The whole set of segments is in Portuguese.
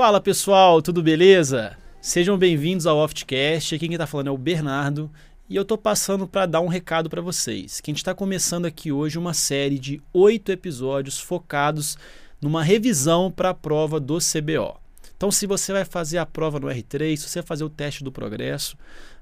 Fala pessoal, tudo beleza? Sejam bem-vindos ao Oftcast. Aqui quem está falando é o Bernardo e eu tô passando para dar um recado para vocês. Que a gente está começando aqui hoje uma série de oito episódios focados numa revisão para a prova do CBO. Então, se você vai fazer a prova no R3, se você vai fazer o teste do progresso,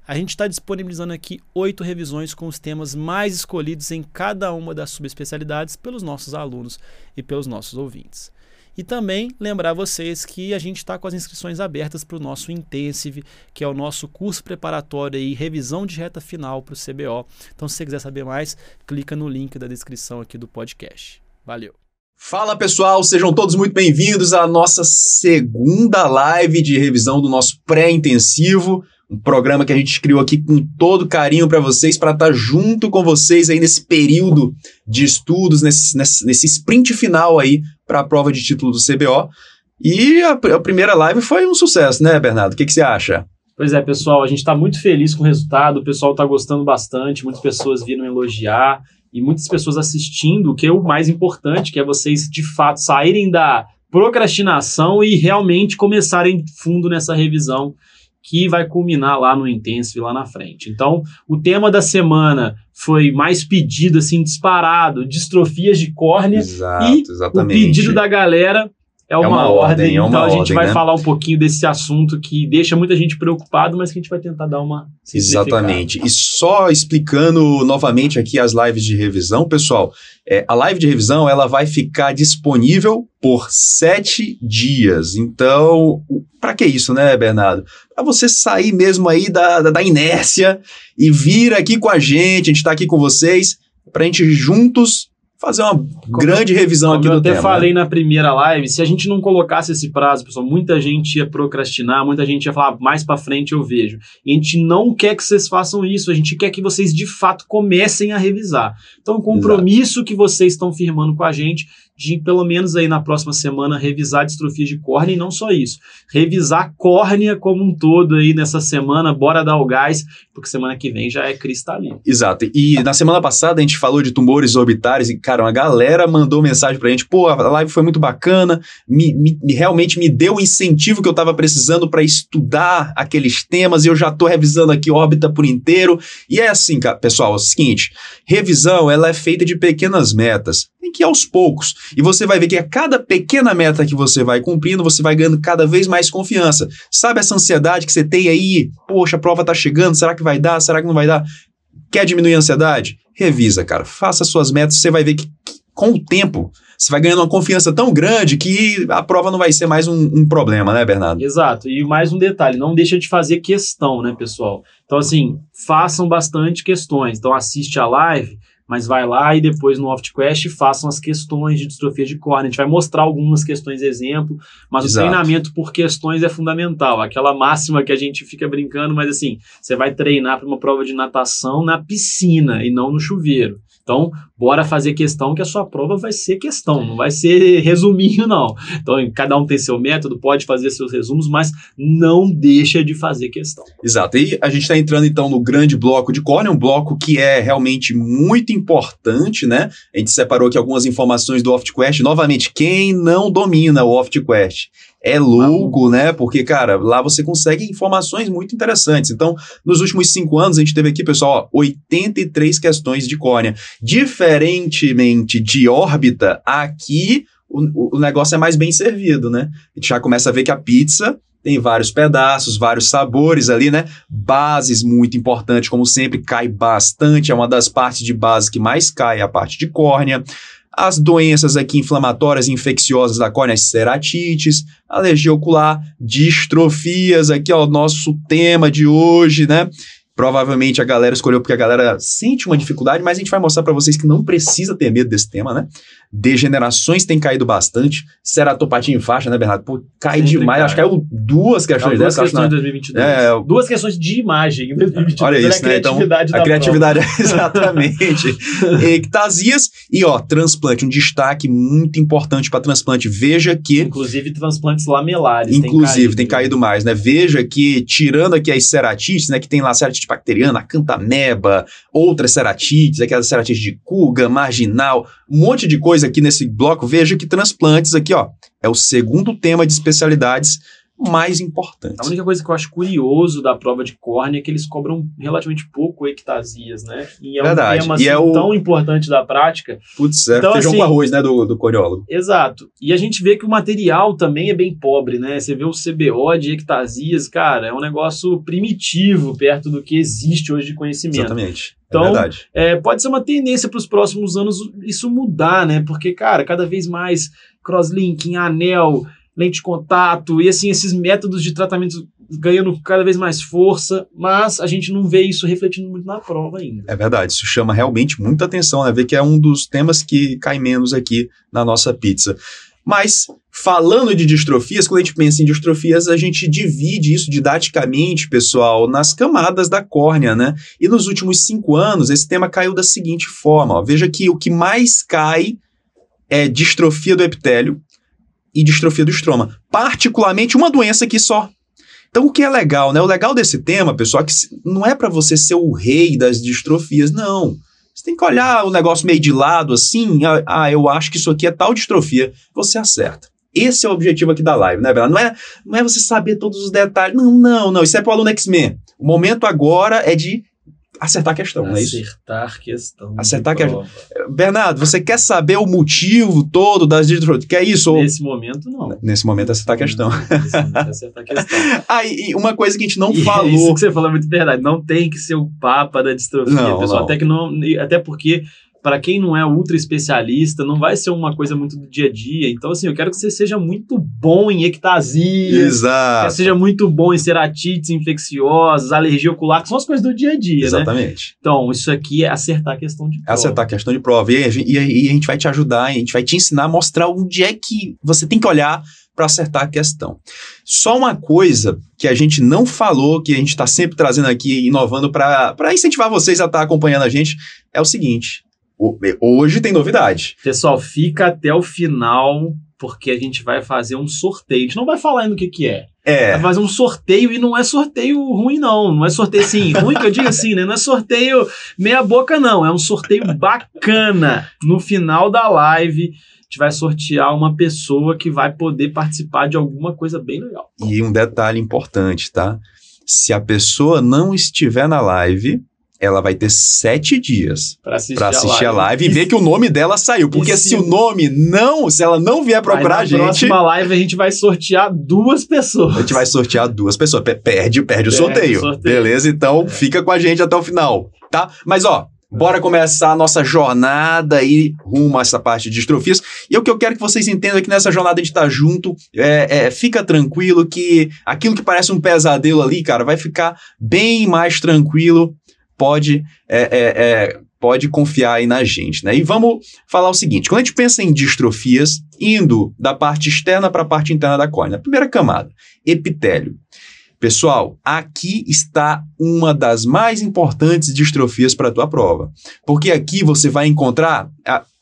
a gente está disponibilizando aqui oito revisões com os temas mais escolhidos em cada uma das subespecialidades pelos nossos alunos e pelos nossos ouvintes. E também lembrar vocês que a gente está com as inscrições abertas para o nosso Intensive, que é o nosso curso preparatório e revisão de reta final para o CBO. Então, se você quiser saber mais, clica no link da descrição aqui do podcast. Valeu! Fala pessoal, sejam todos muito bem-vindos à nossa segunda live de revisão do nosso pré-intensivo, um programa que a gente criou aqui com todo carinho para vocês, para estar tá junto com vocês aí nesse período de estudos, nesse, nesse, nesse sprint final aí para a prova de título do CBO. E a, a, primeira live foi um sucesso, né, Bernardo? O que, que você acha? Pois é, pessoal, a gente está muito feliz com o resultado, o pessoal está gostando bastante, muitas pessoas viram elogiar e muitas pessoas assistindo, o que é o mais importante, que é vocês de fato saírem da procrastinação e realmente começarem fundo nessa revisão que vai culminar lá no Intensive lá na frente. Então, o tema da semana foi mais pedido, assim, disparado, distrofias de córnea. Exato, e exatamente. o pedido da galera é uma, é uma ordem, ordem é uma então a gente vai né? falar um pouquinho desse assunto que deixa muita gente preocupado, mas que a gente vai tentar dar uma Exatamente. E só explicando novamente aqui as lives de revisão, pessoal, é, a live de revisão ela vai ficar disponível por sete dias. Então, para que isso, né, Bernardo? Para você sair mesmo aí da, da, da inércia e vir aqui com a gente, a gente está aqui com vocês, para a gente juntos fazer uma como grande revisão aqui do tema. Eu até falei né? na primeira live, se a gente não colocasse esse prazo, pessoal, muita gente ia procrastinar, muita gente ia falar, mais para frente eu vejo. E a gente não quer que vocês façam isso, a gente quer que vocês de fato comecem a revisar. Então, o compromisso Exato. que vocês estão firmando com a gente de pelo menos aí na próxima semana revisar distrofias de córnea e não só isso, revisar córnea como um todo aí nessa semana, bora dar o gás, porque semana que vem já é cristalino. Exato. E na semana passada a gente falou de tumores orbitários e, cara, uma galera mandou mensagem pra gente, pô, a live foi muito bacana, me, me realmente me deu o incentivo que eu tava precisando para estudar aqueles temas e eu já tô revisando aqui órbita por inteiro. E é assim, pessoal, é o seguinte, revisão, ela é feita de pequenas metas tem que ir aos poucos. E você vai ver que a cada pequena meta que você vai cumprindo, você vai ganhando cada vez mais confiança. Sabe essa ansiedade que você tem aí? Poxa, a prova tá chegando, será que vai dar? Será que não vai dar? Quer diminuir a ansiedade? Revisa, cara. Faça suas metas, você vai ver que, com o tempo você vai ganhando uma confiança tão grande que a prova não vai ser mais um, um, problema, né, Bernardo? Exato. E mais um detalhe, não deixa de fazer questão, né, pessoal? Então, assim, façam bastante questões. Então, assiste a live, mas vai lá e depois no OftQuest façam as questões de distrofia de córnea. A gente vai mostrar algumas questões exemplo, mas Exato. o treinamento por questões é fundamental. Aquela máxima que a gente fica brincando, mas assim, você vai treinar para uma prova de natação na piscina e não no chuveiro. Então, bora fazer questão que a sua prova vai ser questão, não vai ser resuminho, não. Então, cada um tem seu método, pode fazer seus resumos, mas não deixa de fazer questão. Exato. E a gente está entrando, então, no grande bloco de córnea, um bloco que é realmente muito importante, né? A gente separou aqui algumas informações do OftQuest. Novamente, quem não domina o OftQuest é louco, né? Porque, cara, lá você consegue informações muito interessantes. Então, nos últimos cinco anos, a gente teve aqui, pessoal, ó, 83 questões de córnea. Diferentemente de órbita, aqui o, o negócio é mais bem servido, né? A gente já começa a ver que a pizza tem vários pedaços, vários sabores ali, né? Bases muito importante, como sempre, cai bastante, é uma das partes de base que mais cai, a parte de córnea. As doenças aqui inflamatórias infecciosas da córnea, ceratites, alergia ocular, distrofias, aqui ó, o nosso tema de hoje, né? Provavelmente a galera escolheu porque a galera sente uma dificuldade, mas a gente vai mostrar para vocês que não precisa ter medo desse tema, né? Degenerações têm caído bastante. Ceratopatia em faixa, né, Bernardo? Pô, cai Sempre demais. Cai. Acho que caiu duas questões não, duas questões em 2022. É, duas questões de imagem em 2022. Olha isso, né? Então, a criatividade, exatamente. Ectasias e, ó, transplante. Um destaque muito importante para transplante. Veja que... Inclusive transplantes lamelares. Inclusive, tem caído, tem caído mais, né? Veja que, tirando aqui as ceratites, né? Que tem lá ceratite bacteriana, a cantameba, outras ceratites, aquelas ceratites de Kuga, marginal, um monte de coisa aqui nesse bloco. Veja que transplantes aqui, ó, é o segundo tema de especialidades mais importantes. A única coisa que eu acho curioso da prova de córnea é que eles cobram relativamente pouco ectasias, né? E é Verdade. um tema assim, é o- tão importante da prática. Putz, é Então, feijão assim- com arroz, né, do, do coriólogo. Exato. E a gente vê que o material também é bem pobre, né? Você vê o CBO de ectasias, cara, é um negócio primitivo perto do que existe hoje de conhecimento. Exatamente. Então, é. É, pode ser uma tendência para os próximos anos isso mudar, né? Porque, cara, cada vez mais crosslinking, anel, lente de contato e assim esses métodos de tratamento ganhando cada vez mais força, mas a gente não vê isso refletindo muito na prova ainda. É verdade, isso chama realmente muita atenção, né? Ver que é um dos temas que cai menos aqui na nossa pizza. Mas, falando de distrofias, quando a gente pensa em distrofias, a gente divide isso didaticamente, pessoal, nas camadas da córnea, né? E nos últimos cinco anos, esse tema caiu da seguinte forma: ó. veja que o que mais cai é distrofia do epitélio e distrofia do estroma. Particularmente uma doença aqui só. Então, o que é legal, né? O legal desse tema, pessoal, é que não é para você ser o rei das distrofias, não. Você tem que olhar o negócio meio de lado, assim. Ah, ah, eu acho que isso aqui é tal distrofia. Você acerta. Esse é o objetivo aqui da live, né, Bela? Não é, não é você saber todos os detalhes. Não, não, não. Isso é pro aluno X-Men. O momento agora é de acertar a questão, não é isso? Acertar questão. Acertar que- prova. Bernardo, você quer saber o motivo todo das distrofias? Quer isso? Ou- Nesse momento, não. Nesse momento, acertar a questão. Nesse momento, é acertar a questão. Ah, e uma coisa que a gente não E falou. Isso que você falou é muito verdade. Não tem que ser o papa da distrofia, Não, pessoal. não. Até que não, até porque para quem não é ultra especialista, não vai ser uma coisa muito do dia a dia. Então, assim, eu quero que você seja muito bom em ectasias, que Exato. seja muito bom em ceratites infecciosas, alergia ocular, que são as coisas do dia a dia, né? Exatamente. Então, isso aqui é acertar a questão de É prova. acertar a questão de prova. E e e a gente vai te ajudar, a gente vai te ensinar a mostrar onde é que você tem que olhar para acertar a questão. Só uma coisa que a gente não falou, que a gente está sempre trazendo aqui, inovando para incentivar vocês a estar acompanhando a gente, é o seguinte. Hoje tem novidade. Pessoal, fica até o final, porque a gente vai fazer um sorteio. A gente não vai falar ainda o que, que é. É. Vai fazer um sorteio e não é sorteio ruim, não. Não é sorteio assim, ruim que eu digo assim, né? Não é sorteio meia boca, não. É um sorteio bacana. No final da live, a gente vai sortear uma pessoa que vai poder participar de alguma coisa bem legal. E um detalhe importante, tá? Se a pessoa não estiver na live, ela vai ter sete dias Pra assistir, para assistir a live e ver que o nome dela saiu. Porque se se- o nome não, se ela não vier procurar a na gente, próxima live a gente vai sortear duas pessoas. a gente vai sortear duas pessoas. Pe- Perde, perde o Perde o sorteio. sorteio. Beleza? Então É. fica com a gente até o final, tá? Mas ó, bora começar a nossa jornada aí rumo a essa parte de distrofias. E o que eu quero que vocês entendam é que nessa jornada a gente tá junto. É, é, fica tranquilo que aquilo que parece um pesadelo ali, cara, vai ficar bem mais tranquilo. Pode, é, é, é, pode confiar aí na gente, né? E vamos falar o seguinte: quando a gente pensa em distrofias, indo da parte externa para a parte interna da córnea, primeira camada, epitélio. Pessoal, aqui está uma das mais importantes distrofias para a tua prova. Porque aqui você vai encontrar,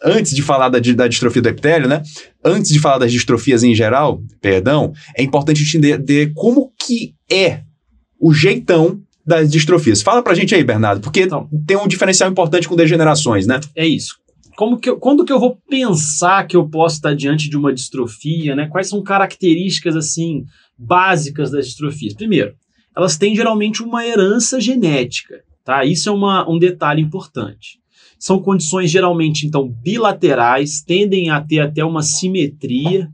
antes de falar da, da distrofia do epitélio, né? Antes de falar das distrofias em geral, perdão, é importante entender como que é o jeitão das distrofias. Fala pra gente aí, Bernardo, porque Então. tem um diferencial importante com degenerações, né? É isso. Como que eu- quando que eu vou pensar que eu posso estar diante de uma distrofia, né? Quais são características assim básicas das distrofias? Primeiro, elas têm geralmente uma herança genética, tá? Isso é uma- um detalhe importante. São condições geralmente então bilaterais, tendem a ter até uma simetria.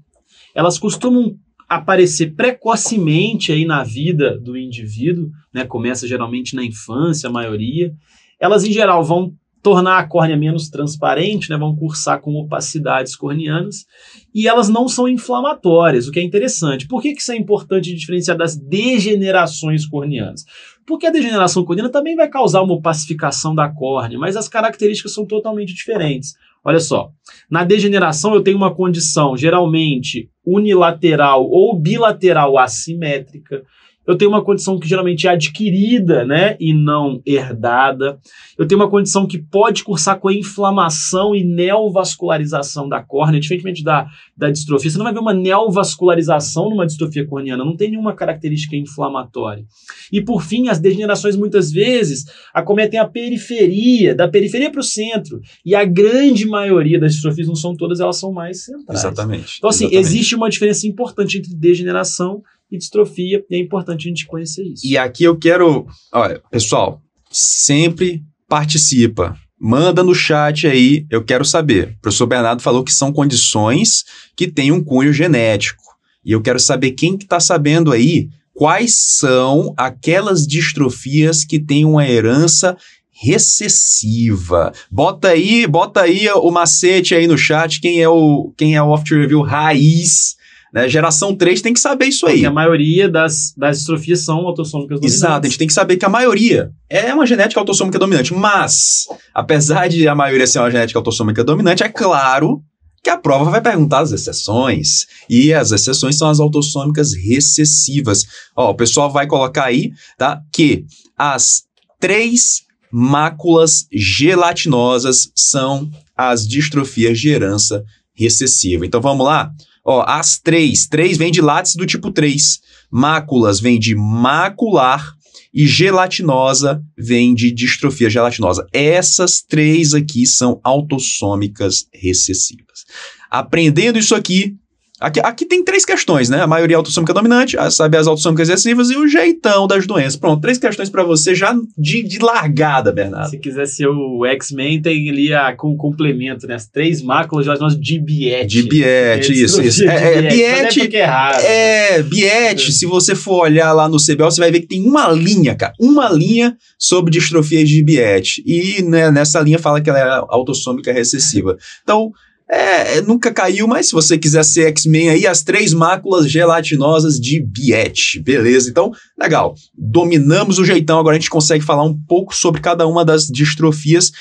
Elas costumam aparecer precocemente aí na vida do indivíduo, né? Começa geralmente na infância, a maioria. Elas em geral vão tornar a córnea menos transparente, né? Vão cursar com opacidades corneanas e elas não são inflamatórias, o que é interessante. Por que, que isso é importante diferenciar das degenerações corneanas? Porque a degeneração corneana também vai causar uma opacificação da córnea, mas as características são totalmente diferentes. Olha só, na degeneração eu tenho uma condição geralmente unilateral ou bilateral assimétrica, eu tenho uma condição que geralmente é adquirida, né, e não herdada. Eu tenho uma condição que pode cursar com a inflamação e neovascularização da córnea, diferentemente da, da distrofia. Você não vai ver uma neovascularização numa distrofia corneana, não tem nenhuma característica inflamatória. E por fim, as degenerações muitas vezes acometem a periferia, da periferia para o centro. E a grande maioria das distrofias, não são todas, elas são mais centrais. Exatamente. Então, assim, exatamente. existe uma diferença importante entre degeneração e distrofia, e é importante a gente conhecer isso. E aqui eu quero. Olha, pessoal, sempre participa. Manda no chat aí, eu quero saber. O professor Bernardo falou que são condições que têm um cunho genético. E eu quero saber quem que está sabendo aí quais são aquelas distrofias que têm uma herança recessiva. Bota aí, bota aí o macete aí no chat, quem é o quem é o Oft Review raiz né? Geração 3 tem que saber isso aí. Porque a maioria das, das distrofias são autossômicas dominantes. Exato, a gente tem que saber que a maioria é uma genética autossômica dominante. Mas, apesar de a maioria ser uma genética autossômica dominante, é claro que a prova vai perguntar as exceções. E as exceções são as autossômicas recessivas. Ó, o pessoal vai colocar aí, tá? Que as três máculas gelatinosas são as distrofias de herança recessiva. Então vamos lá? Ó, as três. Três vem de látice do tipo 3. Máculas vem de macular. E gelatinosa vem de distrofia gelatinosa. Essas três aqui são autossômicas recessivas. Aprendendo isso aqui, Aqui, aqui, tem três questões, né? A maioria é autossômica dominante, sabe as autossômicas excessivas e o jeitão das doenças. Pronto, três questões para você já de, de, largada, Bernardo. Se quiser ser o X-Men, tem ali a, com complemento, né? As três máculas já nós de Biete. De Biete, isso, isso. É, é, Biete, é, é, Biete, se você for olhar lá no CBL, você vai ver que tem uma linha, cara, uma linha sobre distrofia de Biete. E né, nessa linha fala que ela é autossômica recessiva. Então, é, nunca caiu, mas se você quiser ser X-Men aí, as três máculas gelatinosas de Biet. Beleza, então, legal. Dominamos o jeitão, agora a gente consegue falar um pouco sobre cada uma das distrofias.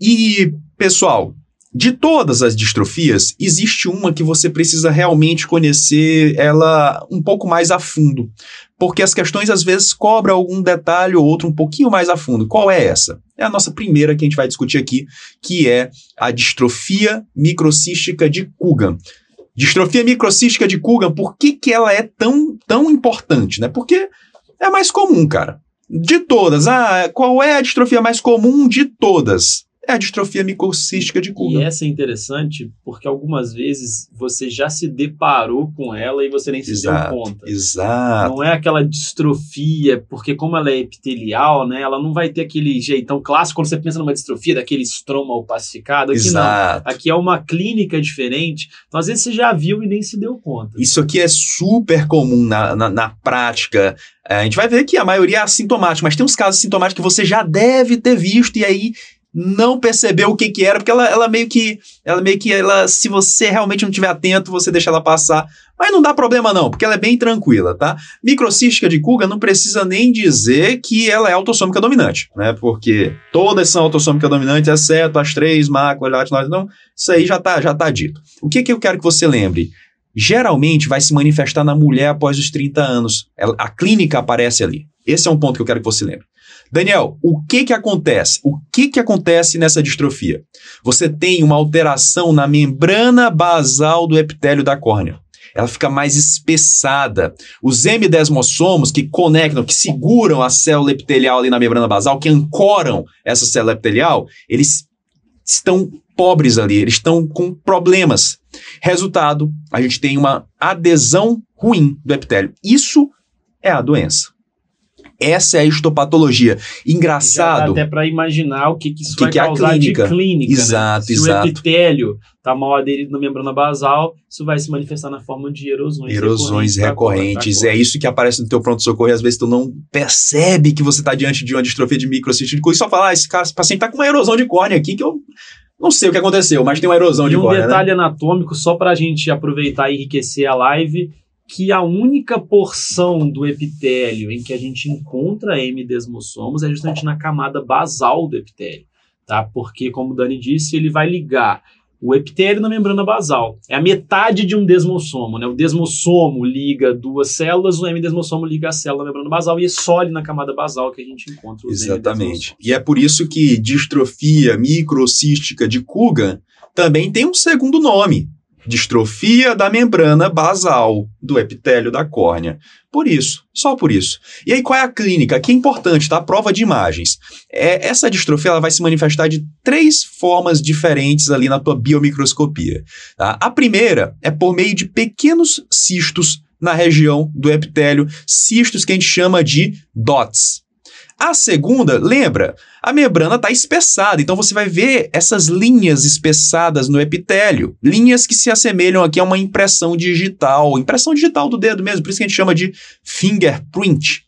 E, pessoal, de todas as distrofias, existe uma que você precisa realmente conhecer ela um pouco mais a fundo, porque as questões às vezes cobram algum detalhe ou outro um pouquinho mais a fundo. Qual é essa? É a nossa primeira que a gente vai discutir aqui, que é a distrofia microcística de Coogan. Distrofia microcística de Coogan, por que, que ela é tão, tão importante? Né? Porque é mais comum, cara. De todas, ah, qual é a distrofia mais comum de todas? É a distrofia microcística de Coogan. E essa é interessante porque algumas vezes você já se deparou com ela e você nem se exato, deu conta. Exato. Não é aquela distrofia, porque como ela é epitelial, né, ela não vai ter aquele jeitão clássico quando você pensa numa distrofia daquele estroma opacificado. Aqui exato. não. Aqui é uma clínica diferente. Então, às vezes você já viu e nem se deu conta. Isso aqui é super comum na, na, na prática. É, a gente vai ver que a maioria é assintomática, mas tem uns casos sintomáticos que você já deve ter visto, e aí não percebeu o que que era, porque ela, ela meio que, ela meio que, ela, se você realmente não estiver atento, você deixa ela passar. Mas não dá problema não, porque ela é bem tranquila, tá? Microcística de Kuga não precisa nem dizer que ela é autossômica dominante, né? Porque todas são autossômica dominante, exceto as três, macro, latinoide, então isso aí já tá, já tá dito. O que que eu quero que você lembre? Geralmente vai se manifestar na mulher após os 30 anos. A clínica aparece ali. Esse é um ponto que eu quero que você lembre. Daniel, o que que acontece? O que que acontece nessa distrofia? Você tem uma alteração na membrana basal do epitélio da córnea. Ela fica mais espessada. Os M-desmossomos que conectam, que seguram a célula epitelial ali na membrana basal, que ancoram essa célula epitelial, eles estão pobres ali, eles estão com problemas. Resultado, a gente tem uma adesão ruim do epitélio. Isso é a doença. Essa é a histopatologia. Engraçado. Já dá até para imaginar o que, que isso que vai que é causar a clínica. de clínica. Exato, né? Se exato. o epitélio está mal aderido na membrana basal, isso vai se manifestar na forma de erosões, erosões recorrentes. Da é isso que aparece no teu pronto-socorro e às vezes tu não percebe que você está diante de uma distrofia de microcístico e só falar, ah, esse, cara, esse paciente está com uma erosão de córnea aqui que eu não sei o que aconteceu, mas tem uma erosão e de um córnea. detalhe né? anatômico, só para a gente aproveitar e enriquecer a live, que a única porção do epitélio em que a gente encontra M-desmossomos é justamente na camada basal do epitélio, tá? Porque, como o Dani disse, ele vai ligar o epitélio na membrana basal. É a metade de um desmossomo, né? O desmossomo liga duas células, o M-desmossomo liga a célula na membrana basal e é só ali na camada basal que a gente encontra os Exatamente. E é por isso que distrofia microcística de Coogan também tem um segundo nome, distrofia da membrana basal do epitélio da córnea. Por isso, só por isso. E aí, qual é a clínica? Que é importante, tá? A prova de imagens. É, essa distrofia ela vai se manifestar de três formas diferentes ali na tua biomicroscopia. Tá? A primeira é por meio de pequenos cistos na região do epitélio, cistos que a gente chama de dots. A segunda, lembra, a membrana está espessada, então você vai ver essas linhas espessadas no epitélio, linhas que se assemelham aqui a uma impressão digital, impressão digital do dedo mesmo, por isso que a gente chama de fingerprint.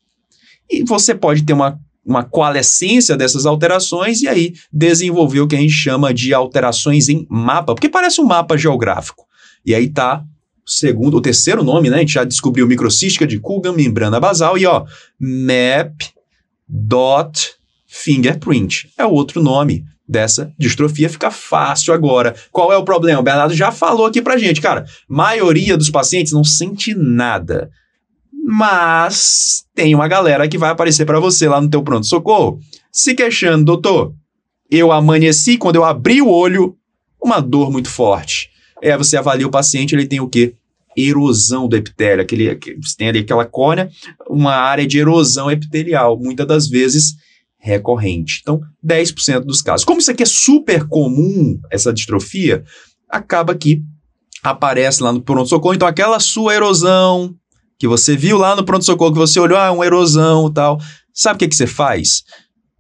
E você pode ter uma, uma coalescência dessas alterações e aí desenvolver o que a gente chama de alterações em mapa, porque parece um mapa geográfico. E aí tá segundo, o terceiro nome, né? A gente já descobriu microcística de Coogan, membrana basal e ó, MAP dot fingerprint. É outro nome dessa distrofia, fica fácil agora. Qual é o problema? O Bernardo já falou aqui pra gente, cara. Maioria dos pacientes não sente nada. Mas tem uma galera que vai aparecer para você lá no teu pronto socorro, se queixando, doutor. Eu amanheci quando eu abri o olho, uma dor muito forte. É, você avalia o paciente, ele tem o quê? Erosão do epitélio, aquele, você tem ali aquela córnea, uma área de erosão epitelial, muitas das vezes recorrente. Então, 10% dos casos. Como isso aqui é super comum, essa distrofia, acaba que aparece lá no pronto-socorro. Então, aquela sua erosão que você viu lá no pronto-socorro, que você olhou, ah, uma erosão tal. Sabe o que, que você faz?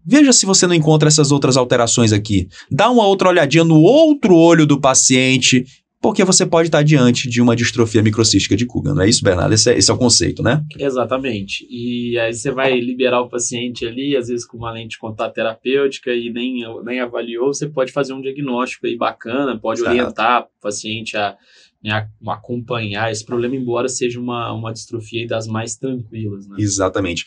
Veja se você não encontra essas outras alterações aqui. Dá uma outra olhadinha no outro olho do paciente porque você pode estar diante de uma distrofia microcística de Coogan, não é isso, Bernardo? Esse é, esse é, o conceito, né? Exatamente. E aí você vai liberar o paciente ali, às vezes com uma lente de contato terapêutica e nem, nem avaliou, você pode fazer um diagnóstico aí bacana, pode Exato. orientar o paciente a né, acompanhar esse problema, embora seja uma, uma distrofia das mais tranquilas. Né? Exatamente.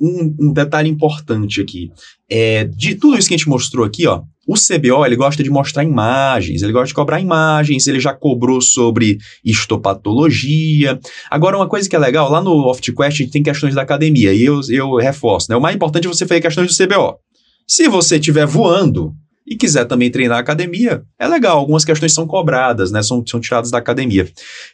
Um, um, detalhe importante aqui, é, de tudo isso que a gente mostrou aqui, ó, o CBO ele gosta de mostrar imagens, ele gosta de cobrar imagens, ele já cobrou sobre histopatologia. Agora, uma coisa que é legal, lá no OftQuest tem questões da academia, e eu, eu reforço, né? O mais importante é você fazer questões do CBO. Se você estiver voando, e quiser também treinar academia, é legal. Algumas questões são cobradas, né? São, são tiradas da academia.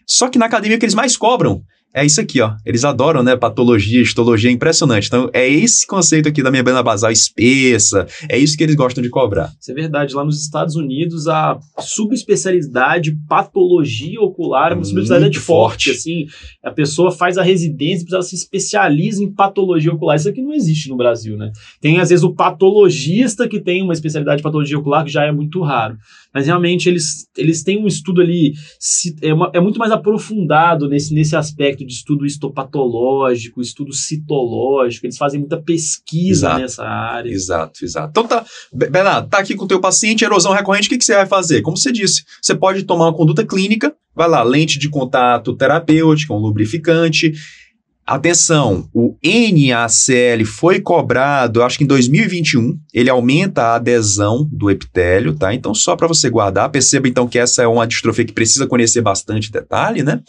Só que na academia o que eles mais cobram é isso aqui, ó. Eles adoram, né? Patologia, histologia, é impressionante. Então, é esse conceito aqui da membrana basal espessa, é isso que eles gostam de cobrar. Isso é verdade. Lá nos Estados Unidos, a subespecialidade patologia ocular é uma subespecialidade forte. forte. Assim, a pessoa faz a residência, ela se especializa em patologia ocular. Isso aqui não existe no Brasil, né? Tem, às vezes, o patologista que tem uma especialidade de patologia ocular, que já é muito raro mas realmente eles, eles têm um estudo ali, é, uma, é muito mais aprofundado nesse, nesse aspecto de estudo histopatológico, estudo citológico, eles fazem muita pesquisa exato, nessa área. Exato, exato. Então tá, Bernardo, tá aqui com o teu paciente, erosão recorrente, o que, que você vai fazer? Como você disse, você pode tomar uma conduta clínica, vai lá, lente de contato terapêutica, um lubrificante, Atenção, o NaCl foi cobrado, acho que em 2021, ele aumenta a adesão do epitélio, tá? Então, só para você guardar, perceba então que essa é uma distrofia que precisa conhecer bastante detalhe, né?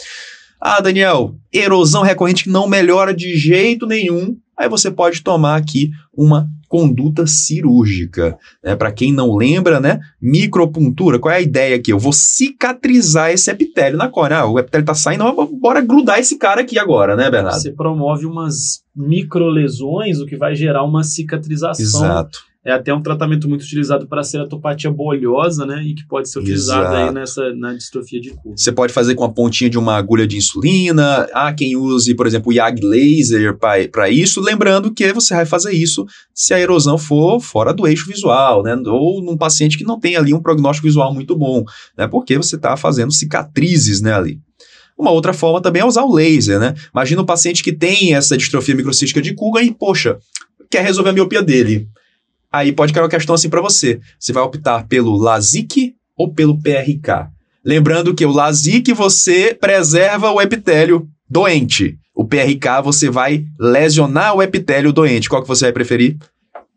Ah, Daniel, erosão recorrente que não melhora de jeito nenhum. Aí você pode tomar aqui uma conduta cirúrgica. Né? Para quem não lembra, né? Micropuntura, qual é a ideia aqui? Eu vou cicatrizar esse epitélio na córnea. Ah, o epitélio está saindo, bora grudar esse cara aqui agora, né, Bernardo? Você promove umas microlesões, o que vai gerar uma cicatrização. Exato é até um tratamento muito utilizado para a ceratopatia bolhosa, né? E que pode ser utilizado Exato. aí nessa, na distrofia de curva. Você pode fazer com a pontinha de uma agulha de insulina. Há quem use, por exemplo, o YAG laser para isso. Lembrando que você vai fazer isso se a erosão for fora do eixo visual, né? Ou num paciente que não tem ali um prognóstico visual muito bom, né? Porque você está fazendo cicatrizes, né, ali. Uma outra forma também é usar o laser, né? Imagina um paciente que tem essa distrofia microcística de Kugan e, poxa, quer resolver a miopia dele aí pode cair uma questão assim para você. Você vai optar pelo LASIK ou pelo PRK? Lembrando que o LASIK você preserva o epitélio doente. O PRK você vai lesionar o epitélio doente. Qual que você vai preferir?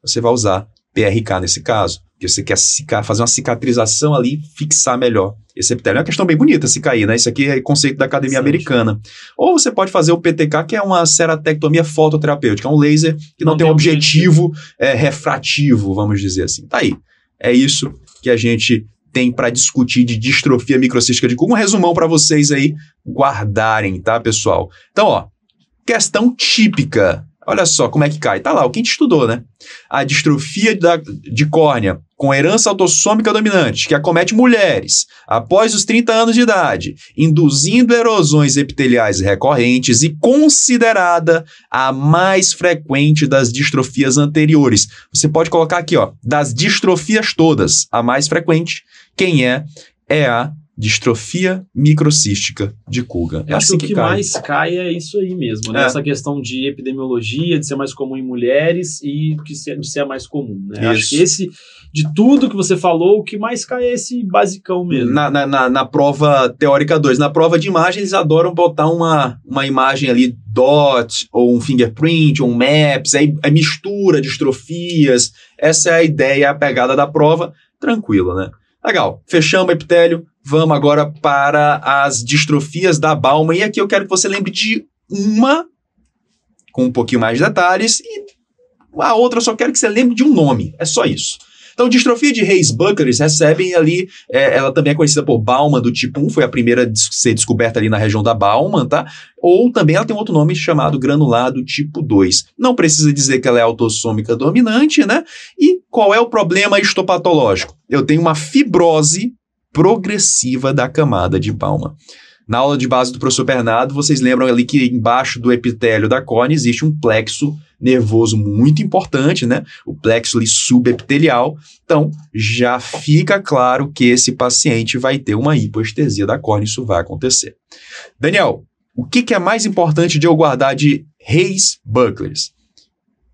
Você vai usar PRK nesse caso. Que você quer fazer uma cicatrização ali, fixar melhor esse epitélio. É uma questão bem bonita se cair, né? Isso aqui é conceito da academia Sim. americana. Ou você pode fazer o PTK, que é uma ceratectomia fototerapêutica, é um laser que não, não tem um objetivo, objetivo. É, refrativo, vamos dizer assim. Tá aí. É isso que a gente tem para discutir de distrofia microcística de Kuhn. Um resumão para vocês aí guardarem, tá, pessoal? Então, ó, questão típica Olha só como é que cai. Tá lá, o que a gente estudou, né? A distrofia da, de córnea com herança autossômica dominante, que acomete mulheres após os 30 anos de idade, induzindo erosões epiteliais recorrentes e considerada a mais frequente das distrofias anteriores. Você pode colocar aqui, ó, das distrofias todas, a mais frequente, quem é? É a distrofia microcística de Kugan. É assim que, o que, cai. mais cai é isso aí mesmo, né? É. Essa questão de epidemiologia, de ser mais comum em mulheres e de ser, de ser mais comum, né? Acho que esse, de tudo que você falou, o que mais cai é esse basicão mesmo. Na, na, na, na prova teórica 2. Na prova de imagem, eles adoram botar uma, uma imagem ali, dot, ou um fingerprint, ou um maps, aí, aí mistura distrofias. Essa é a ideia, a pegada da prova. Tranquilo, né? Legal, fechamos o epitélio, vamos agora para as distrofias da Bauman. E aqui eu quero que você lembre de uma, com um pouquinho mais de detalhes, e a outra eu só quero que você lembre de um nome. É só isso. Então, distrofia de Reis-Buckers recebem ali, é, ela também é conhecida por Bauman do tipo 1, foi a primeira a ser descoberta ali na região da Bauman, tá? Ou também ela tem outro nome chamado granulado tipo 2. Não precisa dizer que ela é autossômica dominante, né? E qual é o problema histopatológico? Eu tenho uma fibrose progressiva da camada de Bauman. Na aula de base do professor Bernardo, vocês lembram ali que embaixo do epitélio da córnea existe um plexo nervoso muito importante, né? O plexo subepitelial. Então, já fica claro que esse paciente vai ter uma hipoestesia da córnea, isso vai acontecer. Daniel, o que, que é mais importante de eu guardar de Reis Bucklers?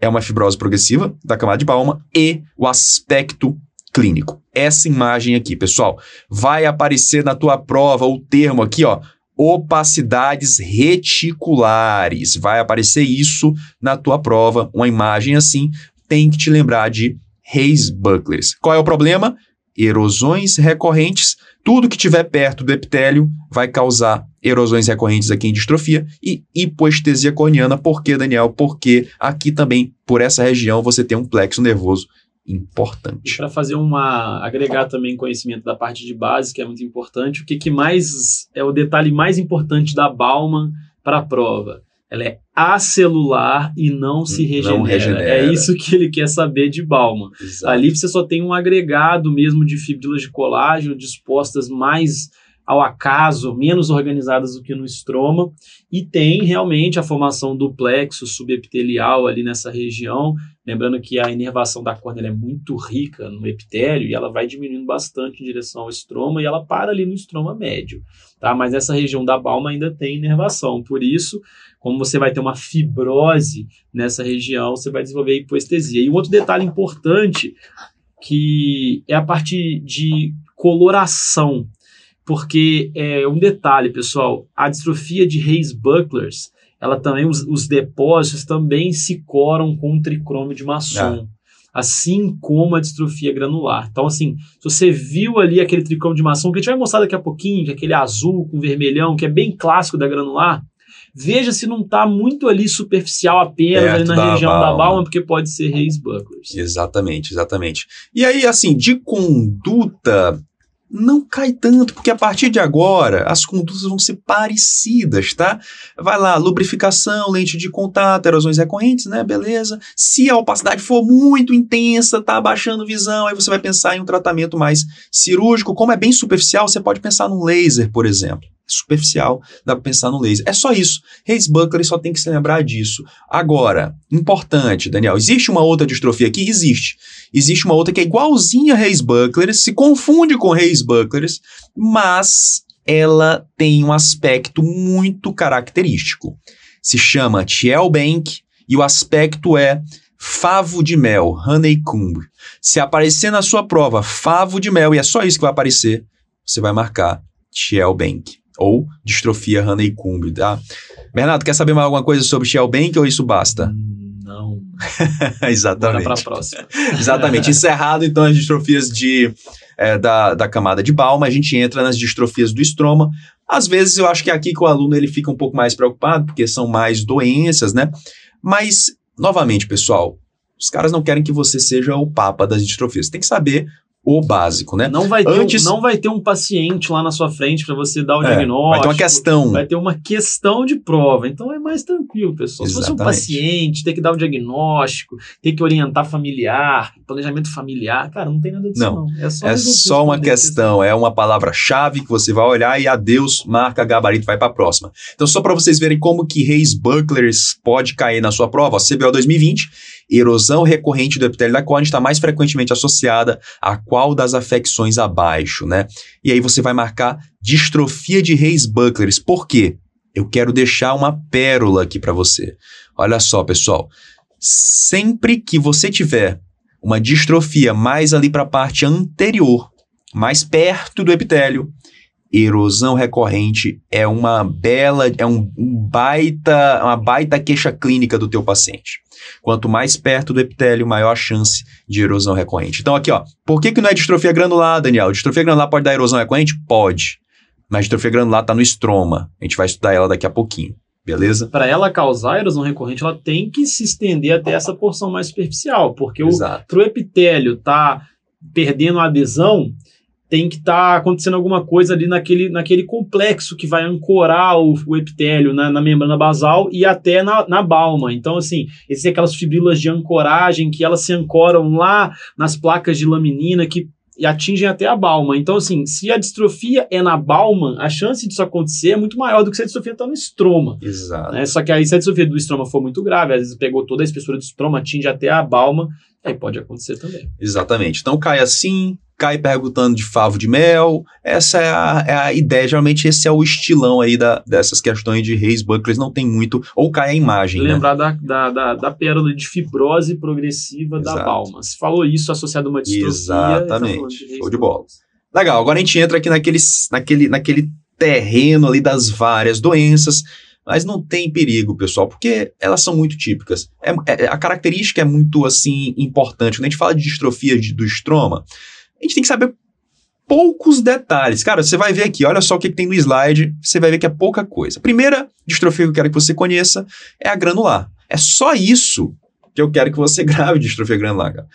É uma fibrose progressiva da camada de Bauman e o aspecto clínico. Essa imagem aqui, pessoal, vai aparecer na tua prova o termo aqui, ó, opacidades reticulares. Vai aparecer isso na tua prova, uma imagem assim. Tem que te lembrar de Reis Bucklers. Qual é o problema? Erosões recorrentes. Tudo que estiver perto do epitélio vai causar erosões recorrentes aqui em distrofia e hipoestesia corneana. Por quê, Daniel? Porque aqui também, por essa região, você tem um plexo nervoso importante. Para fazer uma agregar também conhecimento da parte de base, que é muito importante, o que, que mais é o detalhe mais importante da Bauman para a prova? Ela é acelular e não se regenera. Não regenera. É isso que ele quer saber de Bauman. Exato. Ali você só tem um agregado mesmo de fibras de colágeno dispostas mais ao acaso, menos organizadas do que no estroma, e tem realmente a formação do plexo subepitelial ali nessa região, lembrando que a inervação da córnea é muito rica no epitélio e ela vai diminuindo bastante em direção ao estroma e ela para ali no estroma médio, tá? Mas essa região da balma ainda tem inervação, por isso, como você vai ter uma fibrose nessa região, você vai desenvolver hipoestesia. E um outro detalhe importante que é a parte de coloração porque é um detalhe, pessoal, a distrofia de Reis-Bucklers, ela também, os, os, depósitos também se coram com tricrômio de maçom. É. Assim como a distrofia granular. Então, assim, se você viu ali aquele tricrômio de maçom, que a gente vai mostrar daqui a pouquinho, que é aquele azul com vermelhão, que é bem clássico da granular, veja se não está muito ali superficial apenas ali na região Balma. da Balma, porque pode ser Reis Bucklers. Exatamente, exatamente. E aí, assim, de conduta não cai tanto, porque a partir de agora as condutas vão ser parecidas, tá? Vai lá, lubrificação, lente de contato, erosões recorrentes, né? Beleza. Se a opacidade for muito intensa, tá abaixando visão, aí você vai pensar em um tratamento mais cirúrgico. Como é bem superficial, você pode pensar num laser, por exemplo superficial, dá para pensar no laser. É só isso. Reis Buckler só tem que se lembrar disso. Agora, importante, Daniel, existe uma outra distrofia aqui? Existe. Existe uma outra que é igualzinha a Reis Buckler, se confunde com Reis Buckler, mas ela tem um aspecto muito característico. Se chama Bank e o aspecto é favo de mel, honeycomb. Se aparecer na sua prova favo de mel, e é só isso que vai aparecer, você vai marcar Bank ou distrofia Honeycomb, tá? Bernardo, quer saber mais alguma coisa sobre Shell Bank ou isso basta? Não. Exatamente. Bora pra próxima. Exatamente. Encerrado, então, as distrofias de, é, da, da camada de Balma, a gente entra nas distrofias do estroma. Às vezes, eu acho que aqui que o aluno ele fica um pouco mais preocupado, porque são mais doenças, né? Mas, novamente, pessoal, os caras não querem que você seja o papa das distrofias. Você tem que saber o básico, né? Não vai ter, Antes- um, não vai ter um paciente lá na sua frente para você dar o É, diagnóstico. vai ter uma questão. Vai ter uma questão de prova. Então é mais tranquilo, pessoal. Se fosse um Exatamente. paciente, ter que dar o diagnóstico, ter que orientar familiar, planejamento familiar, cara, não tem nada disso, Não. não. É só, É só uma questão, é uma palavra-chave que você vai olhar e adeus, marca gabarito, vai para a próxima. Então, só para vocês verem como que Reis Bucklers pode cair na sua prova, ó, CBO 2020, erosão recorrente do epitélio da córnea está mais frequentemente associada a qual das afecções abaixo, né? E aí você vai marcar distrofia de Reis Bucklers. Por quê? Eu quero deixar uma pérola aqui para você. Olha só, pessoal. Sempre que você tiver uma distrofia mais ali para a parte anterior, mais perto do epitélio, erosão recorrente é uma bela, é um, um baita, uma baita queixa clínica do teu paciente. Quanto mais perto do epitélio, maior a chance de erosão recorrente. Então aqui, ó, por que, que não é distrofia granular, Daniel? Distrofia granular pode dar erosão recorrente? Pode. Mas distrofia granular está no estroma. A gente vai estudar ela daqui a pouquinho. Beleza? Para ela causar erosão recorrente, ela tem que se estender até essa porção mais superficial, porque o Exato. pro epitélio tá perdendo a adesão, tem que estar acontecendo alguma coisa ali naquele, naquele complexo que vai ancorar o, o epitélio na, na membrana basal e até na, na balma. Então, assim, existem aquelas fibrilas de ancoragem que elas se ancoram lá nas placas de laminina que e atingem até a balma. Então, assim, se a distrofia é na balma, a chance disso acontecer é muito maior do que se a distrofia está no estroma. Exato. Né? Só que aí, se a distrofia do estroma for muito grave, às vezes pegou toda a espessura do estroma, atinge até a balma, aí pode acontecer também. Exatamente. Então cai assim, cai perguntando de favo de mel. Essa é a, é a ideia. Geralmente esse é o estilão aí da, dessas questões de reis bucklers. Não tem muito. Ou cai a imagem, né? Lembrar da, da, da, da pérola de fibrose progressiva da Exato. balma. Se falou isso associado a uma distrofia... tá Exatamente. de Show de bola. Legal, agora a gente entra aqui naquele, naquele, naquele terreno ali das várias doenças, mas não tem perigo, pessoal, porque elas são muito típicas. É, é- a característica é muito, assim, importante. Quando a gente fala de distrofia de- do estroma, a gente tem que saber poucos detalhes. Cara, você vai ver aqui, olha só o que, tem no slide, você vai ver que é pouca coisa. A primeira distrofia que eu quero que você conheça é a granular. É só isso que eu quero que você grave distrofia granular, cara.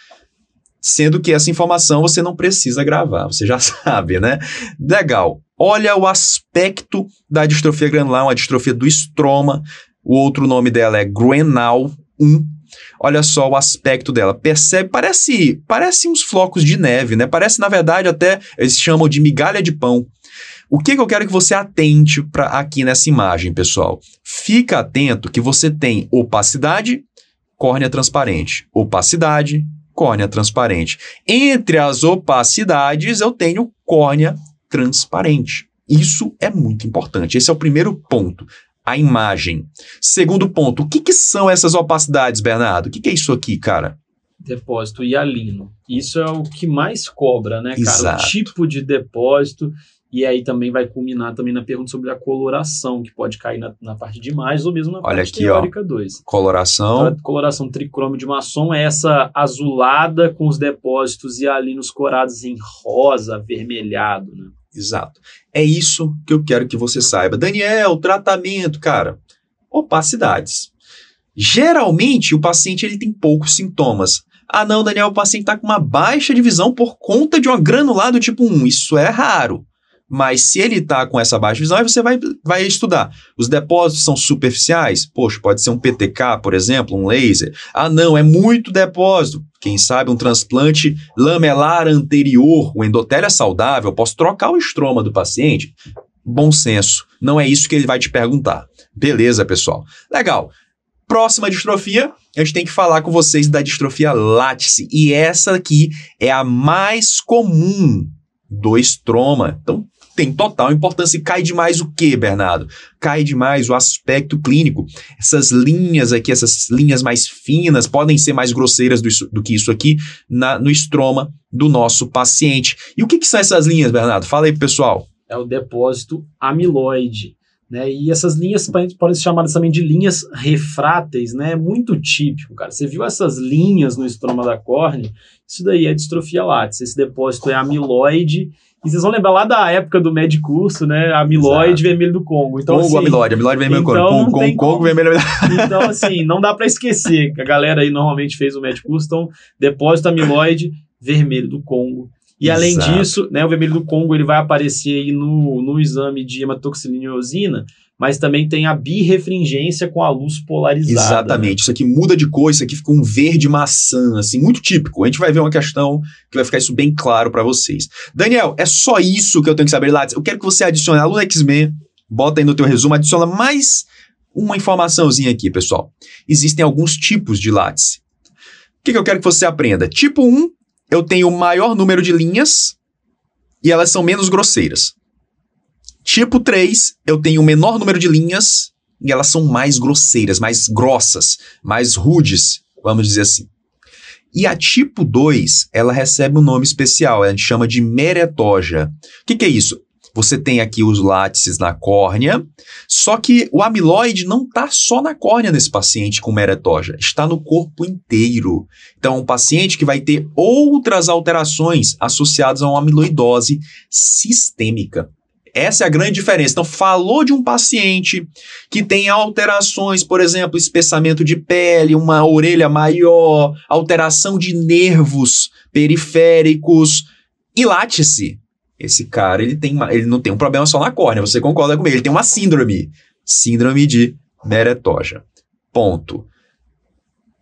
Sendo que essa informação você não precisa gravar, você já sabe, né? Legal. Olha o aspecto da distrofia granular, uma distrofia do estroma. O outro nome dela é Grenal 1. Olha só o aspecto dela. Percebe? Parece, parece uns flocos de neve, né? Parece, na verdade, até eles chamam de migalha de pão. O que, que eu quero que você atente pra, aqui nessa imagem, pessoal? Fica atento que você tem opacidade, córnea transparente. Opacidade, córnea transparente. Entre as opacidades, eu tenho córnea transparente. Isso é muito importante. Esse é o primeiro ponto. A imagem. Segundo ponto, o que, que são essas opacidades, Bernardo? O que, que é isso aqui, cara? Depósito hialino. Isso é o que mais cobra, né, cara? Exato. O tipo de depósito. E aí também vai culminar também na pergunta sobre a coloração, que pode cair na, na parte de mais ou mesmo na Olha parte aqui, teórica 2. Coloração. A coloração tricromo de maçom é essa azulada com os depósitos hialinos corados em rosa, avermelhado, né? Exato. É isso que eu quero que você saiba. Daniel, tratamento, cara. Opacidades. Geralmente, o paciente ele tem poucos sintomas. Ah, não, Daniel, o paciente está com uma baixa de visão por conta de uma granular do tipo 1. Isso é raro. Mas se ele está com essa baixa visão, aí você vai, vai estudar. Os depósitos são superficiais? Poxa, pode ser um PTK, por exemplo, um laser. Ah, não, é muito depósito. Quem sabe um transplante lamelar anterior, o endotélio é saudável, posso trocar o estroma do paciente? Bom senso. Não é isso que ele vai te perguntar. Beleza, pessoal. Legal. Próxima distrofia, a gente tem que falar com vocês da distrofia látice. E essa aqui é a mais comum do estroma. Então, tem total importância. E cai demais o que, Bernardo? Cai demais o aspecto clínico. Essas linhas aqui, essas linhas mais finas, podem ser mais grosseiras do, do que isso aqui na- no estroma do nosso paciente. E o que, que são essas linhas, Bernardo? Fala aí pessoal. É o depósito amiloide. Né? E essas linhas podem ser chamadas também de linhas refráteis, né? É muito típico, cara. Você viu essas linhas no estroma da córnea? Isso daí é distrofia látice. Esse depósito é amiloide. E vocês vão lembrar lá da época do med curso, né? Amiloide vermelho do Congo. Então, Congo, assim, amiloide, amiloide vermelho do então, Congo. Congo, Congo, vermelho Então, assim, não dá para esquecer que a galera aí normalmente fez o med curso. Então, depósito amiloide vermelho do Congo. E além Exato. disso, né, o vermelho do Congo ele vai aparecer aí no, no exame de hematoxilina e eosina, mas também tem a birrefringência com a luz polarizada. Exatamente. Isso aqui muda de cor, isso aqui fica um verde maçã, assim, muito típico. A gente vai ver uma questão que vai ficar isso bem claro para vocês. Daniel, é só isso que eu tenho que saber, Lattes. Eu quero que você adicione aluno X-Men, bota aí no teu resumo, adiciona mais uma informaçãozinha aqui, pessoal. Existem alguns tipos de látice. O que, que eu quero que você aprenda? Tipo 1, eu tenho o maior número de linhas e elas são menos grosseiras. Tipo 3, eu tenho o menor número de linhas e elas são mais grosseiras, mais grossas, mais rudes, vamos dizer assim. E a tipo 2, ela recebe um nome especial, a gente chama de meretoja. O que, que é isso? Você tem aqui os látices na córnea, só que o amiloide não está só na córnea desse paciente com meretoja, está no corpo inteiro. Então, é um paciente que vai ter outras alterações associadas a uma amiloidose sistêmica. Essa é a grande diferença. Então, falou de um paciente que tem alterações, por exemplo, espessamento de pele, uma orelha maior, alteração de nervos periféricos e látice. Esse cara, ele, tem ele não tem um problema só na córnea, você concorda comigo? Ele tem uma síndrome. Síndrome de Meretoja. Ponto.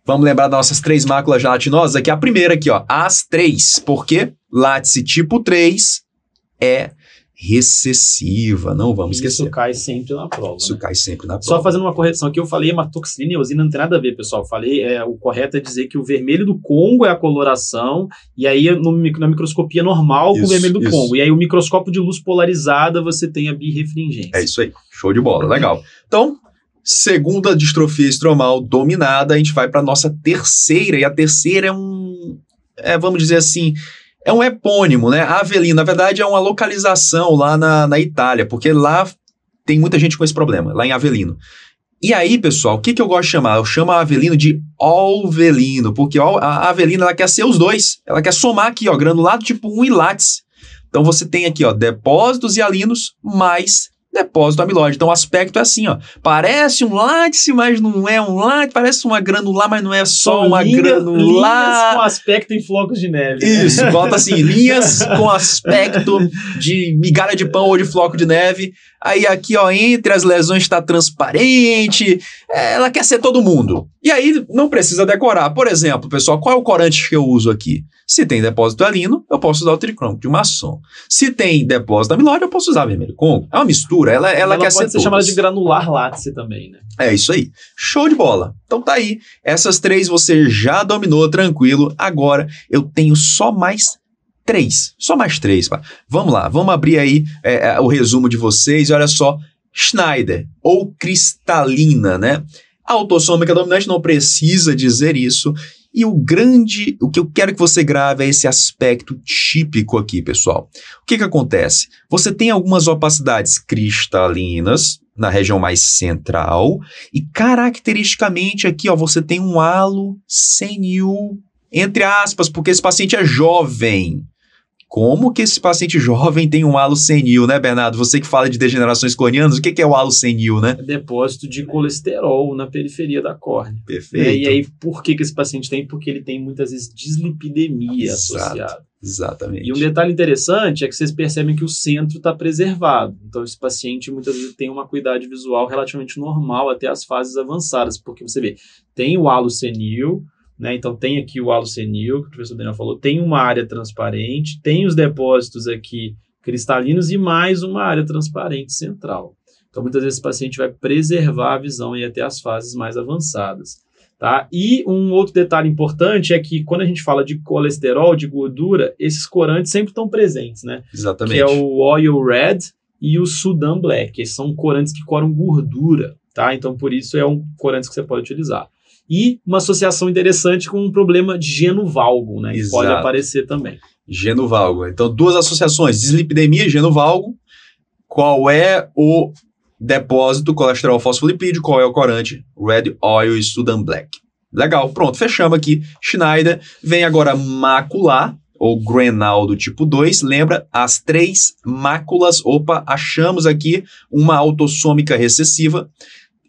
Vamos lembrar das nossas três máculas gelatinosas? Aqui a primeira aqui, ó. As três. Por quê? Látice tipo 3 é recessiva. Não vamos esquecer. Isso cai sempre na prova. Isso né? cai sempre na prova. Só fazendo uma correção aqui, eu falei hematoxilina e eosina, não tem nada a ver, pessoal. Eu falei, é, o correto é dizer que o vermelho do Congo é a coloração, e aí no, na microscopia normal com o Isso, vermelho do isso. Congo. E aí o microscópio de luz polarizada você tem a birrefringência. É isso aí. Show de bola. Legal. Então, segunda distrofia estromal dominada, a gente vai para nossa terceira. E a terceira é um. É, vamos dizer assim. É um epônimo, né? Avelino, na verdade, é uma localização lá na, na Itália, porque lá tem muita gente com esse problema, lá em Avelino. E aí, pessoal, o que, que eu gosto de chamar? Eu chamo a Avelino de Alvelino, porque a Avelino ela quer ser os dois. Ela quer somar aqui, ó, granulado tipo 1 e látice. Então você tem aqui, ó, depósitos hialinos mais depósito amiloide. Então o aspecto é assim, ó. Parece um látice, mas não é um látice. Parece uma granular, mas não é só uma linha- Linhas granular. com aspecto em flocos de neve. Isso, bota assim, linhas com aspecto de migalha de pão ou de floco de neve. Aí aqui, ó, entre as lesões está transparente. É, ela quer ser todo mundo. E aí não precisa decorar. Por exemplo, pessoal, qual é o corante que eu uso aqui? Se tem depósito alino, eu posso usar o tricrômico de maçom. Se tem depósito amiloide, eu posso usar vermelho congo. É uma mistura, ela, ela, Ela quer pode ser ser chamada de granular látice também, né? É isso aí. Show de bola. Então tá aí. Essas três você já dominou tranquilo. Agora eu tenho só mais três. Só mais três. pá. Vamos lá, vamos abrir aí é, é, o resumo de vocês. Olha só. Schneider ou cristalina, né? A autossômica dominante não precisa dizer isso. E o grande, o que eu quero que você grave é esse aspecto típico aqui, pessoal. O que que acontece? Você tem algumas opacidades cristalinas na região mais central e caracteristicamente aqui, ó, você tem um halo senil, entre aspas, porque esse paciente é jovem. Como que esse paciente jovem tem um halo senil, né, Bernardo? Você que fala de degenerações corneanas, o que que é o halo senil, né? É depósito de colesterol na periferia da córnea. Né? Perfeito. E aí, por que, que esse paciente tem? Porque ele tem muitas vezes dislipidemia Exato. associada. Exatamente. E um detalhe interessante é que vocês percebem que o centro está preservado. Então, esse paciente muitas vezes tem uma acuidade visual relativamente normal até as fases avançadas, porque você vê, tem o halo senil, né? Então, tem aqui o halo senil, que o professor Daniel falou, tem uma área transparente, tem os depósitos aqui cristalinos e mais uma área transparente central. Então, muitas vezes esse paciente vai preservar a visão e até as fases mais avançadas. Tá? E um outro detalhe importante é que quando a gente fala de colesterol, de gordura, esses corantes sempre estão presentes, né? Exatamente. Que é o Oil Red e o Sudan Black. Esses são corantes que coram gordura, tá? Então, por isso é um corante que você pode utilizar. E uma associação interessante com um problema de genovalgo, né? Que pode aparecer também. Genovalgo. Então, duas associações, dislipidemia e genovalgo. Qual é o depósito, colesterol fosfolipídio, qual é o corante? Red Oil e Sudan Black. Legal, pronto, fechamos aqui. Schneider, vem agora macular, ou grenal do tipo 2, lembra as três máculas. Opa, achamos aqui uma autossômica recessiva.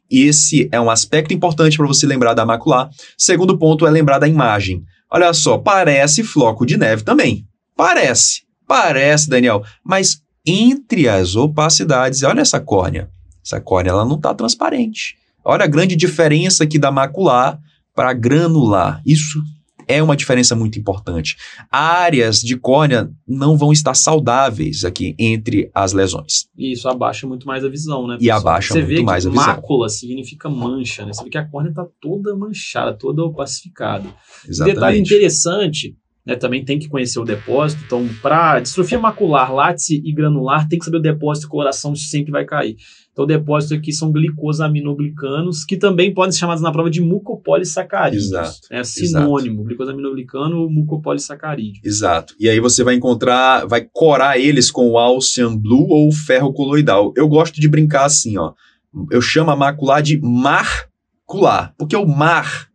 Esse é um aspecto importante para você lembrar da macular. Segundo ponto é lembrar da imagem. Olha só, parece floco de neve também. Parece, parece, Daniel. Mas entre as opacidades, olha essa córnea. Essa córnea ela não está transparente. Olha a grande diferença aqui da macular para granular. Isso é uma diferença muito importante. Áreas de córnea não vão estar saudáveis aqui entre as lesões. E isso abaixa muito mais a visão, né? E abaixa Você muito vê mais que a visão. mácula significa mancha, né? Você vê que a córnea está toda manchada, toda opacificada. Um detalhe Exatamente. interessante, né, também tem que conhecer o depósito. Então, para distrofia macular, látice e granular, tem que saber o depósito, o coração sempre vai cair. Então, o depósito aqui são glicosaminoglicanos, que também podem ser chamados na prova de mucopolissacarídeos. Exato, É sinônimo, glicosaminoglicano, mucopolissacarídeo. Exato. E aí você vai encontrar, vai corar eles com o Alcian Blue ou ferro coloidal. Eu gosto de brincar assim, ó. Eu chamo a macular de marcular, porque o mar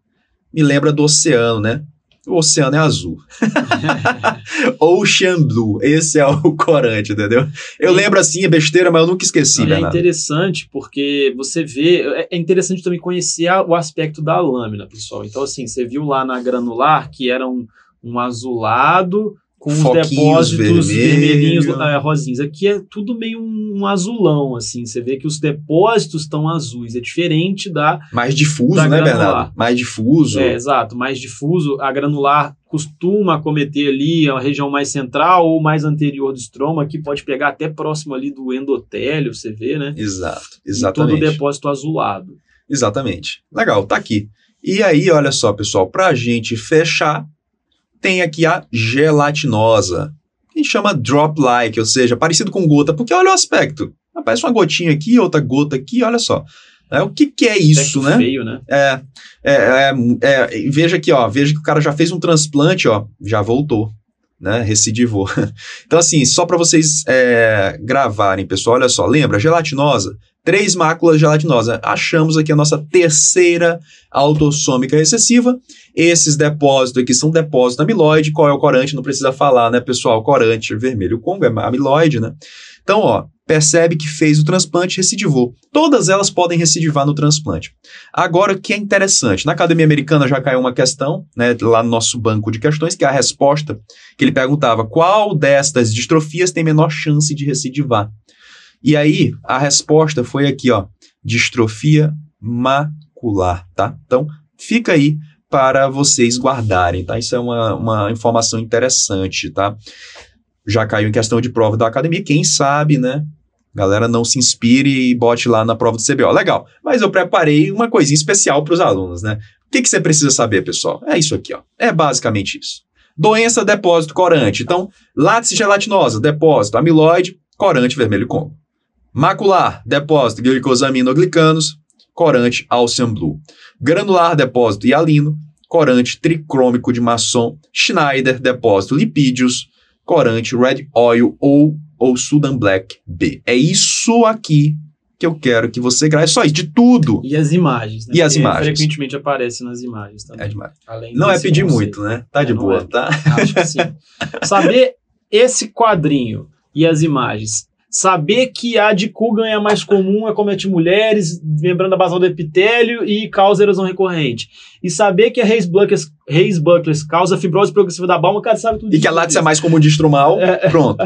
me lembra do oceano, né? O oceano é azul. Ocean Blue, esse é o corante, entendeu? Eu lembro assim, é besteira, mas eu nunca esqueci, é Bernardo. interessante porque você vê. é- É interessante também conhecer a- o aspecto da lâmina, pessoal. Então, assim, você viu lá na granular que era um, um azulado com os depósitos vermelho. vermelhinhos é, rosinhos. Aqui é tudo meio um azulão, assim. Você vê que os depósitos estão azuis. É diferente da. Mais difuso, Da né, granular. Bernardo? Mais difuso. É, exato, mais difuso. A granular costuma acometer ali a região mais central ou mais anterior do estroma, que pode pegar até próximo ali do endotélio, você vê, né? Exato, E todo o exatamente. depósito azulado. Exatamente. Legal, tá aqui. E aí, olha só, pessoal, pra gente fechar, tem aqui a gelatinosa, que chama drop-like, ou seja, parecido com gota, porque olha o aspecto. Aparece uma gotinha aqui, outra gota aqui, olha só. É, o que, que é isso, né? feio, né? É, é, é, é, veja aqui, ó, veja que o cara já fez um transplante, ó, já voltou, né, recidivou. Então, assim, só para vocês é, gravarem, pessoal, olha só, lembra, gelatinosa, três máculas gelatinosas. Achamos aqui a nossa terceira autossômica excessiva. Esses depósitos aqui são depósitos amiloide. Qual é o corante? Não precisa falar, né, pessoal? Corante vermelho Congo é amiloide, né? Então, ó, percebe que fez o transplante, recidivou. Todas elas podem recidivar no transplante. Agora, o que é interessante, na Academia Americana já caiu uma questão, né, lá no nosso banco de questões, que é a resposta, que ele perguntava qual destas distrofias tem menor chance de recidivar. E aí, a resposta foi aqui, ó, distrofia macular, tá? Então, fica aí para vocês guardarem, tá? Isso é uma, uma informação interessante, tá? Já caiu em questão de prova da academia, quem sabe, né? Galera, não se inspire e bote lá na prova do CBO. Legal, mas eu preparei uma coisinha especial para os alunos, né? O que, que você precisa saber, pessoal? É isso aqui, ó. É basicamente isso. Doença, depósito, corante. Então, látice gelatinosa, depósito, amiloide, corante vermelho combo. Macular, depósito, glicosaminoglicanos, corante Alcian Blue. Granular, depósito hialino, corante tricrômico de maçom, Schneider, depósito lipídios, corante Red Oil ou, ou Sudan Black B. É isso aqui que eu quero que você grave. É só isso, de tudo. E as imagens, né? E as imagens. Frequentemente aparece nas imagens também. É demais. Não é pedir conceito. muito, né? Tá É, de boa, é. tá? Acho que sim. Saber esse quadrinho e as imagens. Saber que a de Coogan é a mais comum, acomete mulheres, membrana basal do epitélio e causa erosão recorrente. E saber que a Reis Buckles, Reis Buckles causa fibrose progressiva da balma, cara sabe tudo E que a látice é mais comum de estrumal. Pronto.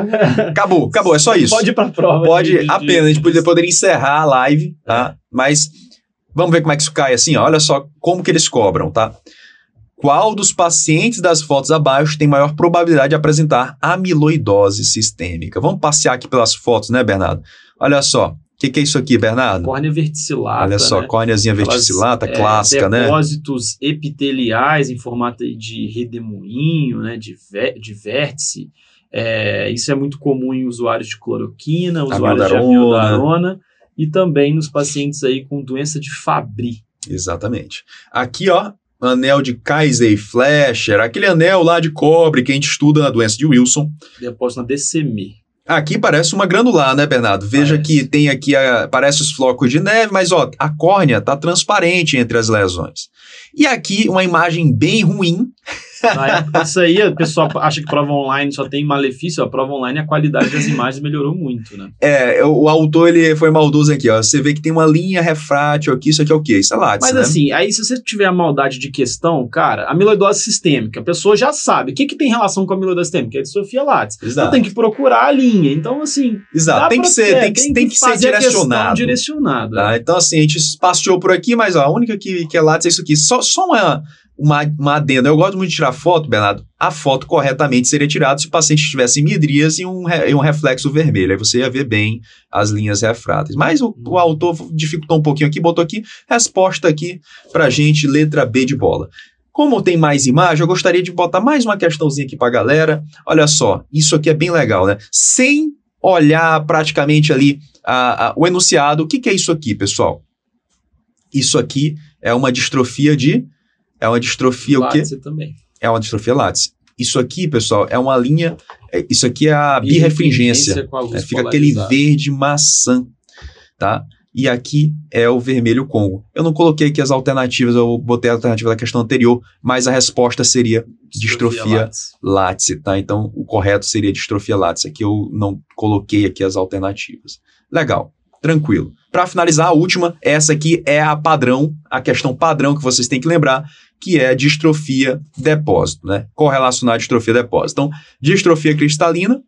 Acabou, acabou, é só isso. Pode ir pra prova. Pode, de- de- apenas, a gente poderia, poderia encerrar a live, tá? Mas vamos ver como é que isso cai assim, ó. Olha só como que eles cobram, tá? Qual dos pacientes das fotos abaixo tem maior probabilidade de apresentar amiloidose sistêmica? Vamos passear aqui pelas fotos, né, Bernardo? Olha só. O que, que é isso aqui, Bernardo? Córnea verticillata. Olha só, né? córneazinha Aquelas, verticillata, é, clássica, né? Depósitos epiteliais em formato de redemoinho, né? De, de vértice. É, isso é muito comum em usuários de cloroquina, usuários de Amiodarona. amiodarona e também nos pacientes aí com doença de Fabry. Exatamente. Aqui, ó, anel de Kaiser e Fleischer, aquele anel lá de cobre que a gente estuda na doença de Wilson. Depósito na DCM. Aqui parece uma granular, né, Bernardo? Veja Parece. que tem aqui, a, parece os flocos de neve, mas ó, a córnea tá transparente entre as lesões. E aqui uma imagem bem ruim. Na época, isso aí, o pessoal acha que prova online só tem malefício. A prova online, a qualidade das imagens melhorou muito, né? É, o, autor ele foi maldoso aqui, ó. Você vê que tem uma linha refrátil aqui, isso aqui é o quê? Isso é látice, Mas né? assim, aí se você tiver a maldade de questão, cara, amiloidose sistêmica, a pessoa já sabe. O que, que tem relação com a amiloidose sistêmica? É distrofia látice. Então Exato. tem que procurar a linha. Então, assim. Exato. Tem que ser, ter, tem que, tem que ser a questão direcionado. direcionada. Tá? Então, assim, a gente passeou por aqui, mas ó, a única que, que é látice é isso aqui. Só, só uma, uma, uma adenda. Eu gosto muito de tirar foto, Bernardo. A foto corretamente seria tirada se o paciente tivesse midrias e um, re- e um reflexo vermelho. Aí você ia ver bem as linhas refráteis. Mas o, o autor dificultou um pouquinho aqui, botou aqui, resposta aqui pra gente, letra B de bola. Como tem mais imagem, eu gostaria de botar mais uma questãozinha aqui pra galera. Olha só, isso aqui é bem legal, né? Sem olhar praticamente ali a- a- o enunciado, o que, que é isso aqui, pessoal? Isso aqui é uma distrofia de. É uma distrofia o quê? Látice também. É uma distrofia látice. Isso aqui, pessoal, é uma linha. é- Isso aqui é a birefringência. É, fica aquele verde maçã, tá? E aqui é o vermelho Congo. Eu não coloquei aqui as alternativas, eu botei a alternativa da questão anterior, mas a resposta seria distrofia látice. látice, tá? Então, o correto seria distrofia látice. Aqui eu não coloquei aqui as alternativas. Legal, tranquilo. Para finalizar, a última, essa aqui é a padrão, a questão padrão que vocês têm que lembrar, que é distrofia depósito, né? Correlacionar a distrofia depósito. Então, distrofia cristalina,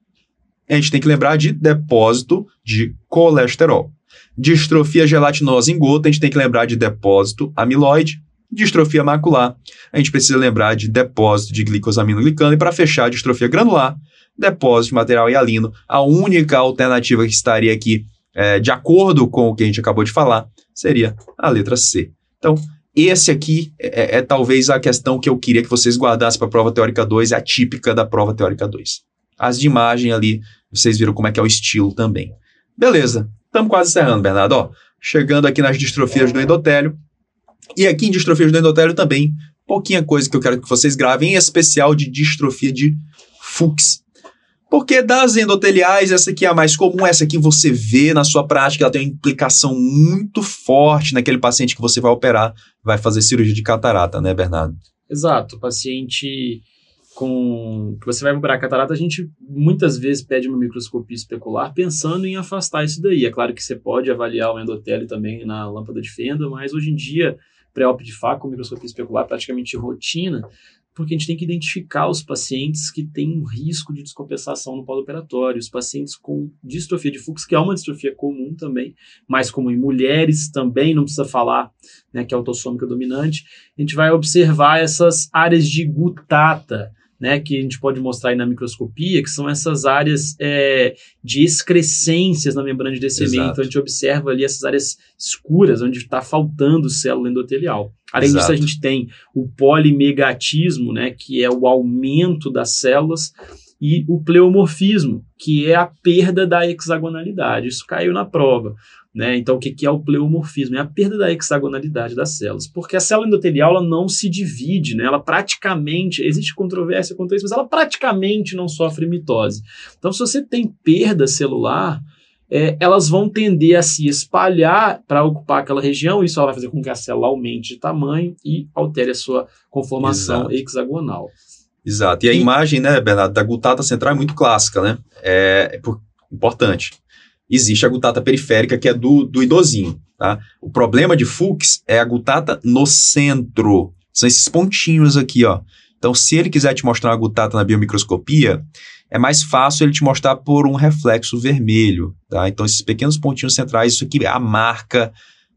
a gente tem que lembrar de depósito de colesterol. Distrofia gelatinosa em gota, a gente tem que lembrar de depósito amiloide. Distrofia macular, a gente precisa lembrar de depósito de glicosaminoglicano. E para fechar, distrofia granular, depósito de material hialino. A única alternativa que estaria aqui, é, de acordo com o que a gente acabou de falar, seria a letra C. Então, esse aqui é, é talvez a questão que eu queria que vocês guardassem para a prova teórica 2, é a típica da prova teórica 2. As de imagem ali, vocês viram como é que é o estilo também. Beleza, estamos quase encerrando, Bernardo. Ó, chegando aqui nas distrofias do endotélio. E aqui em distrofias do endotélio também, pouquinha coisa que eu quero que vocês gravem, em especial de distrofia de Fuchs. Porque das endoteliais, essa aqui é a mais comum, essa aqui você vê na sua prática, ela tem uma implicação muito forte naquele paciente que você vai operar, vai fazer cirurgia de catarata, né, Bernardo? Exato. Paciente com que você vai operar catarata, a gente muitas vezes pede uma microscopia especular pensando em afastar isso daí. É claro que você pode avaliar o endotélio também na lâmpada de fenda, mas hoje em dia, pré-op de faco, microscopia especular praticamente rotina, porque a gente tem que identificar os pacientes que têm um risco de descompensação no pós-operatório, os pacientes com distrofia de Fuchs, que é uma distrofia comum também, mais comum em mulheres também, não precisa falar né, que é autossômica dominante, a gente vai observar essas áreas de gutata, né, que a gente pode mostrar aí na microscopia, que são essas áreas é, de excrescências na membrana de DCM. Exato. Então a gente observa ali essas áreas escuras, onde está faltando célula endotelial. Além Exato. disso, a gente tem o polimegatismo, né, que é o aumento das células, e o pleomorfismo, que é a perda da hexagonalidade. Isso caiu na prova. Né? Então, o que que é o pleomorfismo? É a perda da hexagonalidade das células. Porque a célula endotelial ela não se divide, né? ela praticamente, existe controvérsia quanto a isso, mas ela praticamente não sofre mitose. Então, se você tem perda celular, é, elas vão tender a se espalhar para ocupar aquela região, isso vai fazer com que a célula aumente de tamanho e altere a sua conformação Exato. hexagonal. Exato. E a E- imagem, né, Bernardo, da gutata central é muito clássica, né? É, é por- importante. Existe a gutata periférica, que é do, do idosinho, tá? O problema de Fuchs é a gutata no centro. São esses pontinhos aqui, ó. Então, se ele quiser te mostrar uma gutata na biomicroscopia, é mais fácil ele te mostrar por um reflexo vermelho, tá? Então, esses pequenos pontinhos centrais, isso aqui é a marca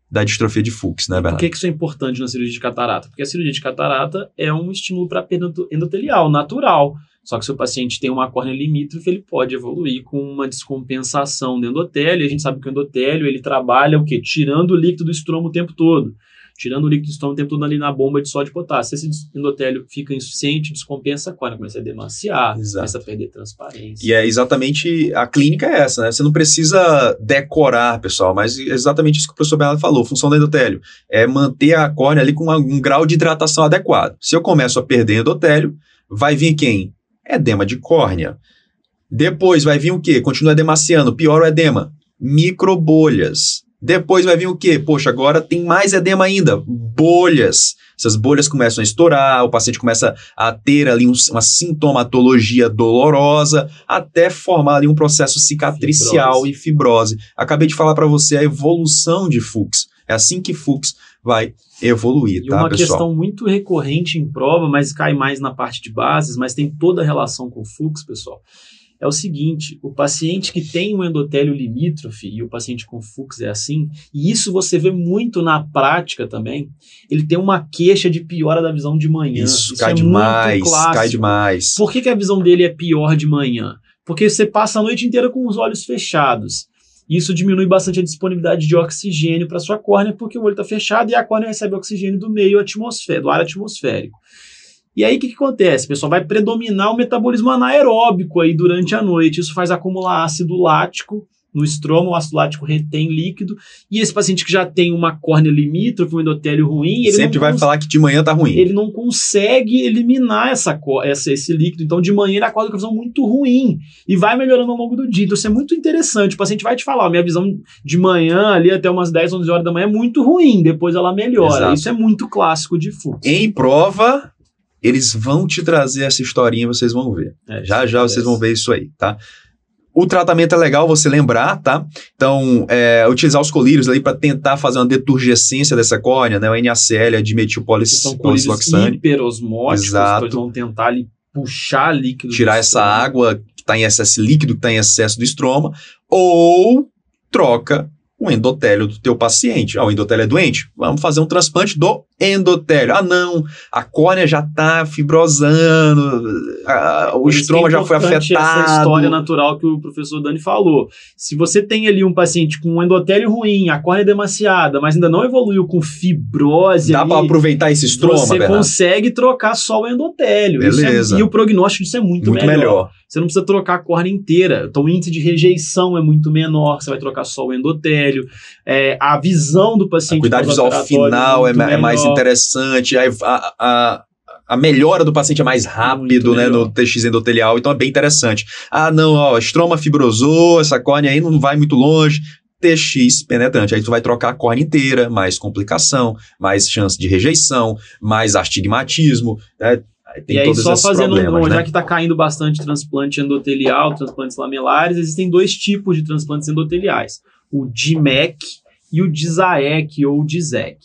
da distrofia de Fuchs, né, Por Bernardo? que, que isso é importante na cirurgia de catarata? Porque a cirurgia de catarata é um estímulo para a perda endo- endotelial, natural. Só que se o paciente tem uma córnea limítrofe, ele pode evoluir com uma descompensação do endotélio. E a gente sabe que o endotélio ele trabalha o quê? Tirando o líquido do estromo o tempo todo. Tirando o líquido do estômago o tempo todo ali na bomba de sódio e potássio. Se esse endotélio fica insuficiente, descompensa a córnea, começa a demaciar, Exato. começa a perder transparência. E é exatamente a clínica é essa, né? Você não precisa decorar, pessoal, mas é exatamente isso que o professor Bernardo falou. Função do endotélio é manter a córnea ali com uma- um grau de hidratação adequado. Se eu começo a perder endotélio, vai vir quem? Edema de córnea. Depois vai vir o quê? Continua edemaciando, pior o edema. Microbolhas. Depois vai vir o quê? Poxa, agora tem mais edema ainda. Bolhas. Essas bolhas começam a estourar, o paciente começa a ter ali um, uma sintomatologia dolorosa, até formar ali um processo cicatricial fibrose. e fibrose. Acabei de falar para você a evolução de Fuchs. É assim que Fuchs vai evoluir, e tá, uma pessoal? questão muito recorrente em prova, mas cai mais na parte de bases, mas tem toda a relação com Fuchs, pessoal é o seguinte: o paciente que tem um endotélio limítrofe, e o paciente com Fuchs é assim, e isso você vê muito na prática também, ele tem uma queixa de piora da visão de manhã. Isso, isso cai é demais, cai demais. Por que, que a visão dele é pior de manhã? Porque você passa a noite inteira com os olhos fechados. Isso diminui bastante a disponibilidade de oxigênio para sua córnea, porque o olho está fechado e a córnea recebe oxigênio do meio atmosférico, do ar atmosférico. E aí o que, que acontece, pessoal? Vai predominar o metabolismo anaeróbico aí durante a noite. Isso faz acumular ácido lático no estroma, o ácido lático retém líquido, e esse paciente que já tem uma córnea limítrofe, um endotélio ruim, ele sempre vai falar que de manhã tá ruim. Ele não consegue eliminar essa, essa, esse líquido, então de manhã ele acorda com a visão muito ruim e vai melhorando ao longo do dia. Então isso é muito interessante. O paciente vai te falar, minha visão de manhã ali até umas 10, 11 horas da manhã é muito ruim, depois ela melhora. Exato. Isso é muito clássico de Fuchs. Em prova, eles vão te trazer essa historinha, vocês vão ver. É, já já vocês vão ver isso aí, tá? O tratamento é legal você lembrar, tá? Então, é, utilizar os colírios ali para tentar fazer uma deturgescência dessa córnea, né? O NaCl é dimetilpolicloxane. hiperosmóticos, Exato. Então, vão tentar ali puxar líquido. Tirar essa água que está em excesso, líquido que está em excesso do estroma, ou troca o endotélio do teu paciente. Ah, o endotélio é doente? Vamos fazer um transplante do endotélio. Ah, não, a córnea já está fibrosando, a, o estroma já foi afetado. essa história natural que o professor Dani falou. Se você tem ali um paciente com um endotélio ruim, a córnea é demasiada, mas ainda não evoluiu com fibrose Dá para aproveitar esse estroma, Você Bernardo? consegue trocar só o endotélio. Beleza. É, e o prognóstico disso é muito, muito melhor. melhor. Você não precisa trocar a córnea inteira. Então o índice de rejeição é muito menor, você vai trocar só o endotélio. É, a visão do paciente... A cuidado visual final é, é, mais interessante, a, a, a melhora do paciente é mais rápido, né, no TX endotelial, então é bem interessante. Ah, não, ó, estroma fibrosou, essa córnea aí não vai muito longe, TX penetrante. Aí tu vai trocar a córnea inteira, mais complicação, mais chance de rejeição, mais astigmatismo, né? Tem e aí, só fazendo um, né? já que está caindo bastante transplante endotelial, transplantes lamelares, existem dois tipos de transplantes endoteliais: o DIMEC e o DISAEC ou DISEC.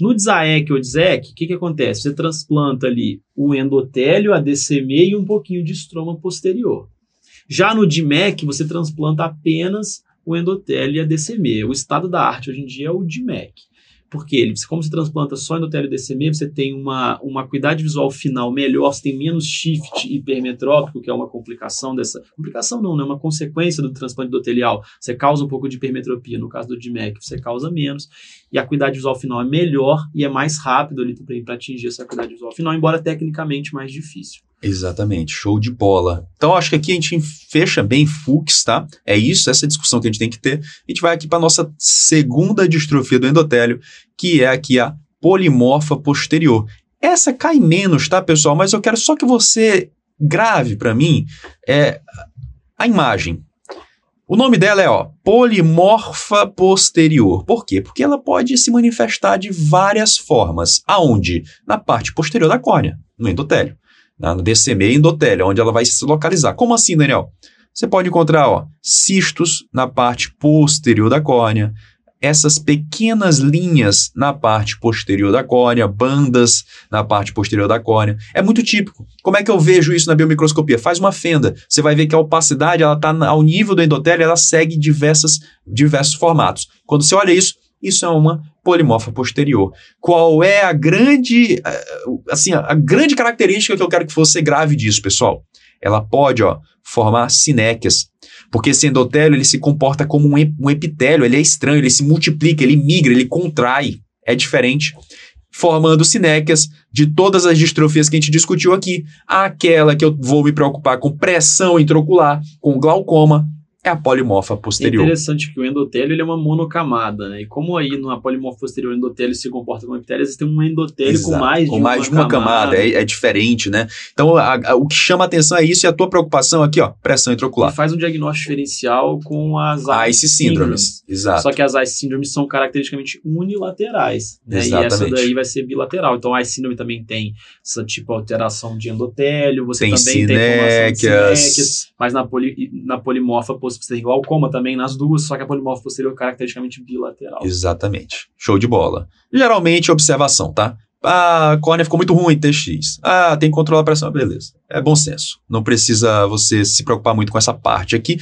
No DISAEC ou DISEC, o que, que acontece? Você transplanta ali o endotélio, a DCM e um pouquinho de estroma posterior. Já no DIMEC, você transplanta apenas o endotélio e a DCM. O estado da arte hoje em dia é o DIMEC. Porque ele, como você transplanta só endotélio DCM, você tem uma, uma acuidade visual final melhor, você tem menos shift hipermetrópico, que é uma complicação dessa. Complicação não, né? Uma consequência do transplante endotelial. Você causa um pouco de hipermetropia. No caso do DMEC, você causa menos. E a acuidade visual final é melhor e é mais rápido ali para atingir essa acuidade visual final, embora tecnicamente mais difícil. Exatamente, show de bola. Então, acho que aqui a gente fecha bem Fux, tá? É isso, essa é discussão que a gente tem que ter. A gente vai aqui para nossa segunda distrofia do endotélio, que é aqui a polimorfa posterior. Essa cai menos, tá, pessoal? Mas eu quero só que você grave para mim é, a imagem. O nome dela é ó, polimorfa posterior. Por quê? Porque ela pode se manifestar de várias formas. Aonde? Na parte posterior da córnea, no endotélio no DCM endotélio, onde ela vai se localizar. Como assim, Daniel? Você pode encontrar ó, cistos na parte posterior da córnea, essas pequenas linhas na parte posterior da córnea, bandas na parte posterior da córnea. É muito típico. Como é que eu vejo isso na biomicroscopia? Faz uma fenda. Você vai ver que a opacidade ela está ao nível do endotélio, ela segue diversas, diversos formatos. Quando você olha isso, isso é uma polimorfa posterior. Qual é a grande, eh, assim, a grande característica que eu quero que você grave disso, pessoal? Ela pode, ó, formar sinéquias. Porque esse endotélio, ele se comporta como um epitélio, ele é estranho, ele se multiplica, ele migra, ele contrai. É diferente. Formando sinéquias de todas as distrofias que a gente discutiu aqui. Aquela que eu vou me preocupar com pressão intraocular, com glaucoma, é a polimorfa É posterior. interessante que o endotélio ele é uma monocamada, né? E como aí na polimorfa posterior o endotélio se comporta como epitélio, existe um endotélio com Exato, mais de com mais de uma camada, é, é diferente, né? Então, a- a- o que chama atenção é isso e a tua preocupação aqui, ó, pressão E intraocular. faz um diagnóstico diferencial com as ICE síndromes, exato. Só que as ICE síndromes são caracteristicamente unilaterais, né? E essa Exatamente. daí vai ser bilateral. Então a ICE síndrome também tem essa tipo alteração de endotélio, você tem também tem formação de sinéquias, sinéquias, mas na, poli, na polimorfa posterior você tem glaucoma também nas duas, só que a polimorfa posterior é caracteristicamente bilateral. Exatamente. Show de bola. Geralmente, observação, tá? Ah, a córnea ficou muito ruim, TX. Ah, tem que controlar a pressão, beleza. É bom senso. Não precisa você se preocupar muito com essa parte aqui.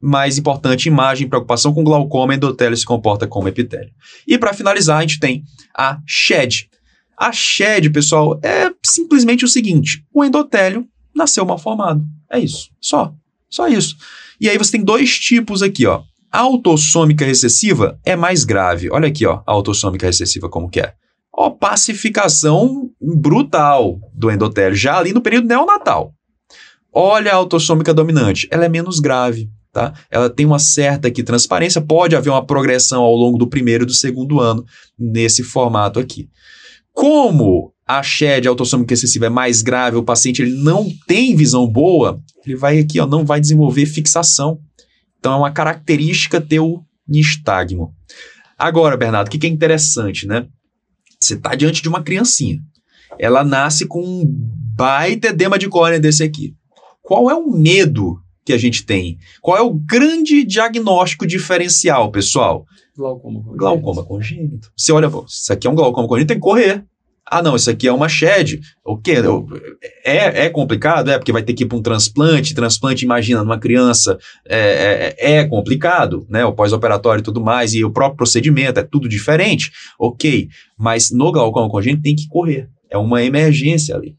Mais importante, imagem, preocupação com glaucoma, endotélio se comporta como epitélio. E para finalizar, a gente tem a SHED. A SHED, pessoal, é simplesmente o seguinte: o endotélio nasceu mal formado. É isso. Só. Só isso. E aí você tem dois tipos aqui, ó. A autossômica recessiva é mais grave. Olha aqui, ó, a autossômica recessiva como que é. Ó, pacificação brutal do endotélio, já ali no período neonatal. Olha a autossômica dominante, ela é menos grave, tá? Ela tem uma certa aqui transparência, pode haver uma progressão ao longo do primeiro e do segundo ano nesse formato aqui. Como a SHED, a autossômica excessiva, é mais grave, o paciente ele não tem visão boa, ele vai aqui, ó, não vai desenvolver fixação. Então é uma característica ter o nistagmo. Agora, Bernardo, o que, que é interessante, né? Você está diante de uma criancinha. Ela nasce com um baita edema de córnea desse aqui. Qual é o medo que a gente tem? Qual é o grande diagnóstico diferencial, pessoal? Glaucoma. congênito. Glaucoma congênito. Você olha, isso aqui é um glaucoma congênito, tem que correr. Ah, não, isso aqui é uma SHED. O quê? É, é complicado? É, porque vai ter que ir para um transplante. Transplante, imagina, numa criança, é, é, é complicado, né? O pós-operatório e tudo mais, e o próprio procedimento, é tudo diferente. Ok, mas no glaucoma congênito tem que correr. É uma emergência ali.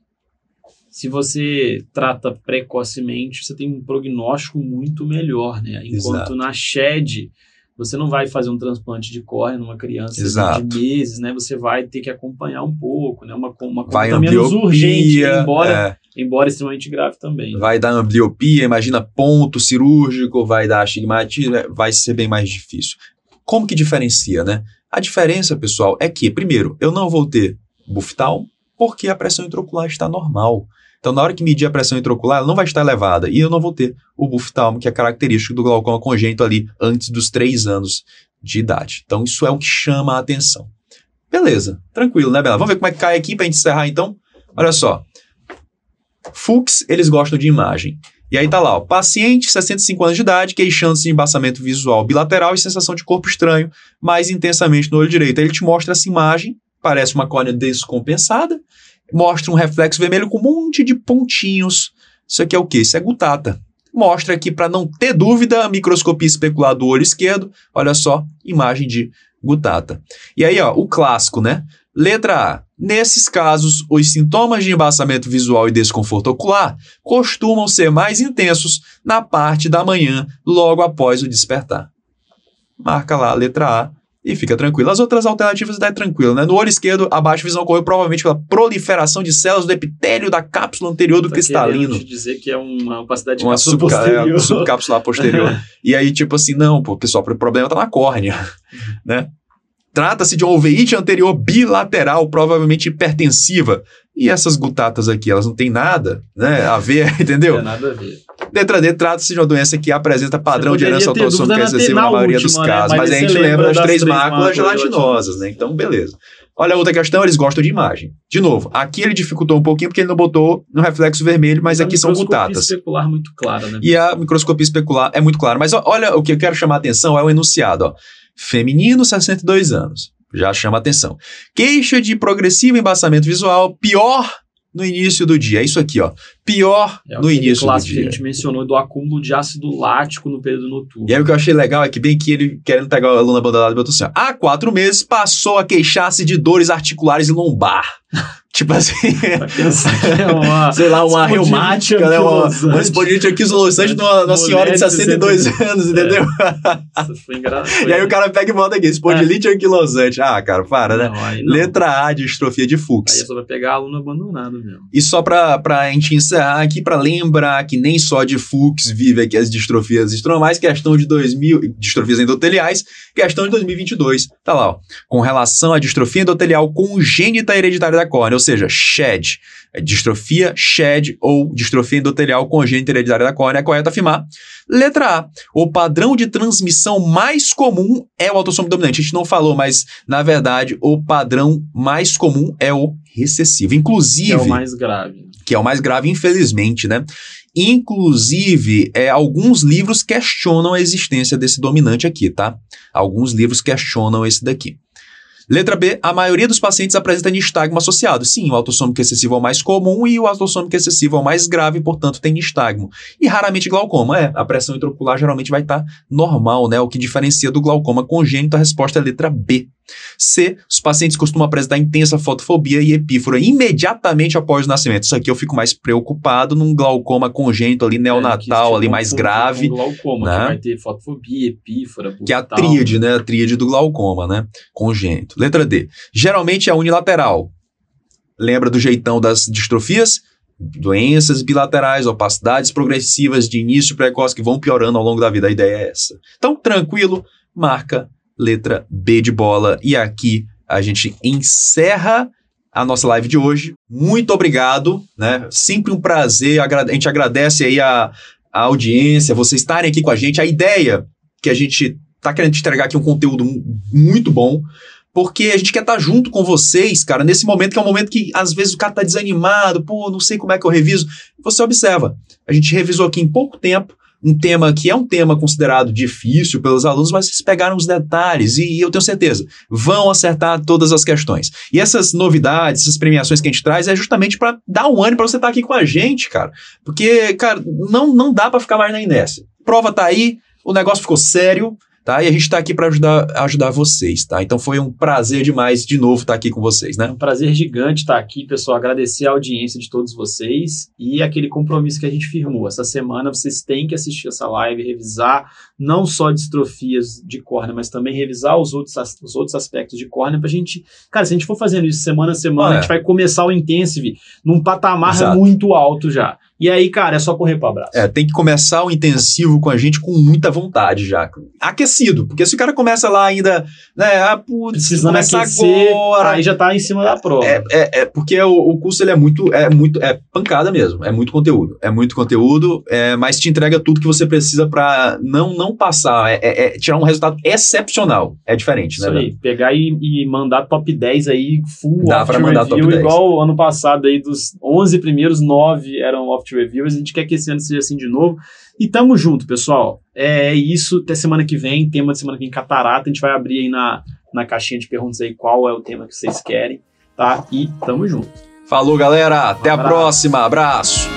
Se você trata precocemente, você tem um prognóstico muito melhor, né? Enquanto Exato. na SHED, você não vai fazer um transplante de córnea numa criança Exato. de meses, né? Você vai ter que acompanhar um pouco, né? Uma, uma Vai conduta menos urgente, embora, é, embora extremamente grave também. vai dar ambliopia, imagina ponto cirúrgico, vai dar astigmatismo, é, vai ser bem mais difícil. Como que diferencia, né? A diferença, pessoal, é que, primeiro, eu não vou ter buftal porque a pressão intraocular está normal. Então, na hora que medir a pressão intraocular, ela não vai estar elevada e eu não vou ter o buftalmo, que é característico do glaucoma congênito ali antes dos três anos de idade. Então, isso é o que chama a atenção. Beleza, tranquilo, né, Bela? Vamos ver como é que cai aqui para a gente encerrar, então? Olha só. Fux, eles gostam de imagem. E aí tá lá, ó, paciente, 65 anos de idade, queixando-se de embaçamento visual bilateral e sensação de corpo estranho, mais intensamente no olho direito. Aí ele te mostra essa imagem, parece uma córnea descompensada, mostra um reflexo vermelho com um monte de pontinhos. Isso aqui é o quê? Isso é gutata. Mostra aqui, para não ter dúvida, a microscopia especular do olho esquerdo. Olha só, imagem de gutata. E aí, ó, o clássico, né? Letra A. Nesses casos, os sintomas de embaçamento visual e desconforto ocular costumam ser mais intensos na parte da manhã, logo após o despertar. Marca lá a letra A e fica tranquilo. As outras alternativas está tranquilo, né? No olho esquerdo, a baixa visão ocorreu provavelmente pela proliferação de células do epitélio da cápsula anterior do Tá cristalino. te dizer que é uma opacidade de Uma cápsula subca- posterior. é, subcapsular posterior. e aí, tipo assim, não, pô, pessoal, o problema tá na córnea, né? Trata-se de uma uveíte anterior bilateral, provavelmente hipertensiva. E essas gutatas aqui, elas não têm nada né, a ver, Não entendeu? tem nada a ver. Letra D trata-se de uma doença que apresenta padrão de herança autossômica dúvida na maioria última, dos né? casos. Mas Mas, a gente lembra das, das três máculas gelatinosas, né? Então, beleza. Olha a outra questão, eles gostam de imagem. De novo, aqui ele dificultou um pouquinho porque ele não botou no reflexo vermelho, mas A aqui são microscopia gutatas. especular muito clara, né? E a microscopia especular é muito clara. Mas olha, o que eu quero chamar a atenção é o enunciado. Ó. Feminino, 62 anos. Já chama atenção. Queixa de progressivo embaçamento visual, pior no início do dia. É isso aqui, ó. Pior É no início do clássico que a dia. gente mencionou do acúmulo de ácido lático no período noturno. E aí o que eu achei legal é que bem que ele, querendo pegar o aluno abandonado, botou assim, ó, há quatro meses passou a queixar-se de dores articulares e lombar. tipo assim, é uma... sei lá, uma reumática, né? Uma, uma espondilite anquilosante numa, numa senhora de Mulher de 62 anos, entendeu? Isso foi engraçado. E aí o cara pega e bota aqui, espondilite anquilosante. Ah, cara, para, né? Não. Letra A, distrofia de Aí é Fuchs. só vai pegar aluno abandonado mesmo. E só pra, pra gente encerrar, encerrar aqui para lembrar que nem só de Fuchs vive aqui as distrofias estromais, questão de 2000, distrofias endoteliais, questão de 2022. Tá lá, ó, com relação à distrofia endotelial congênita hereditária da córnea, ou seja, SHED. É distrofia SHED ou distrofia endotelial congênita hereditária da córnea, é correto afirmar. Letra A. O padrão de transmissão mais comum é o autossômico dominante. A gente não falou, mas na verdade o padrão mais comum é o recessivo. Inclusive. É o mais grave. Que é o mais grave, infelizmente, né? Inclusive, é, alguns livros questionam a existência desse dominante aqui, tá? Alguns livros questionam esse daqui. Letra B, a maioria dos pacientes apresenta nistagmo associado. Sim, o autossômico excessivo é o mais comum e o autossômico excessivo é o mais grave, portanto tem nistagmo. E raramente glaucoma, é. A pressão intraocular geralmente vai estar tá normal, né? O que diferencia do glaucoma congênito, a resposta é letra B. C. Os pacientes costumam apresentar intensa fotofobia e epífora imediatamente após o nascimento. Isso aqui eu fico mais preocupado num glaucoma congênito ali, neonatal, é, ali mais grave. glaucoma, né? que vai ter fotofobia, epífora, Que é a tríade, né? A tríade do glaucoma, né? Congênito. Letra D. Geralmente é unilateral. Lembra do jeitão das distrofias? Doenças bilaterais, opacidades progressivas de início precoce que vão piorando ao longo da vida. A ideia é essa. Então, tranquilo, marca letra B de bola. E aqui a gente encerra a nossa live de hoje. Muito obrigado, né? Sempre um prazer. A gente agradece aí a, a audiência, vocês estarem aqui com a gente. A ideia que a gente tá querendo entregar aqui um conteúdo muito bom, porque a gente quer estar tá junto com vocês, cara, nesse momento que é um momento que às vezes o cara tá desanimado, pô, não sei como é que eu reviso. Você observa, a gente revisou aqui em pouco tempo, um tema que é um tema considerado difícil pelos alunos, mas vocês pegaram os detalhes e eu tenho certeza, vão acertar todas as questões. E essas novidades, essas premiações que a gente traz é justamente para dar um ânimo para você estar tá aqui com a gente, cara. Porque, cara, não, não dá para ficar mais na inércia. Prova tá aí, o negócio ficou sério, tá? E a gente está aqui para ajudar, ajudar vocês, tá? Então foi um prazer demais de novo estar tá aqui com vocês, né? É um prazer gigante estar tá aqui, pessoal. Agradecer a audiência de todos vocês e aquele compromisso que a gente firmou. Essa semana vocês têm que assistir essa live, revisar não só distrofias de córnea, mas também revisar os outros, os outros aspectos de córnea para a gente. Cara, se a gente for fazendo isso semana a semana, ah, é. a gente vai começar o Intensive num patamar Exato. muito alto já. E aí, cara, é só correr para abraço. É, tem que começar o intensivo com a gente com muita vontade já. Aquecido, porque se o cara começa lá ainda, né, ah, putz, precisando aquecer, agora, aí já tá em cima da prova. É, é, é porque o, o, curso ele é muito, é muito, é pancada mesmo, é muito conteúdo, é muito conteúdo, é, mas te entrega tudo que você precisa para não não passar, é, é, é, tirar um resultado excepcional. É diferente, né? Isso aí, pegar e, e, mandar top 10 aí, full Dá para mandar top 10. igual ano passado aí, dos 11 primeiros, 9 eram off Reviews. A gente quer que esse ano seja assim de novo. E tamo junto, pessoal. É isso. Até semana que vem. Tema de semana que vem, catarata. A gente vai abrir aí na, na caixinha de perguntas aí qual é o tema que vocês querem, tá? E tamo junto. Falou, galera. Até um a próxima. Abraço.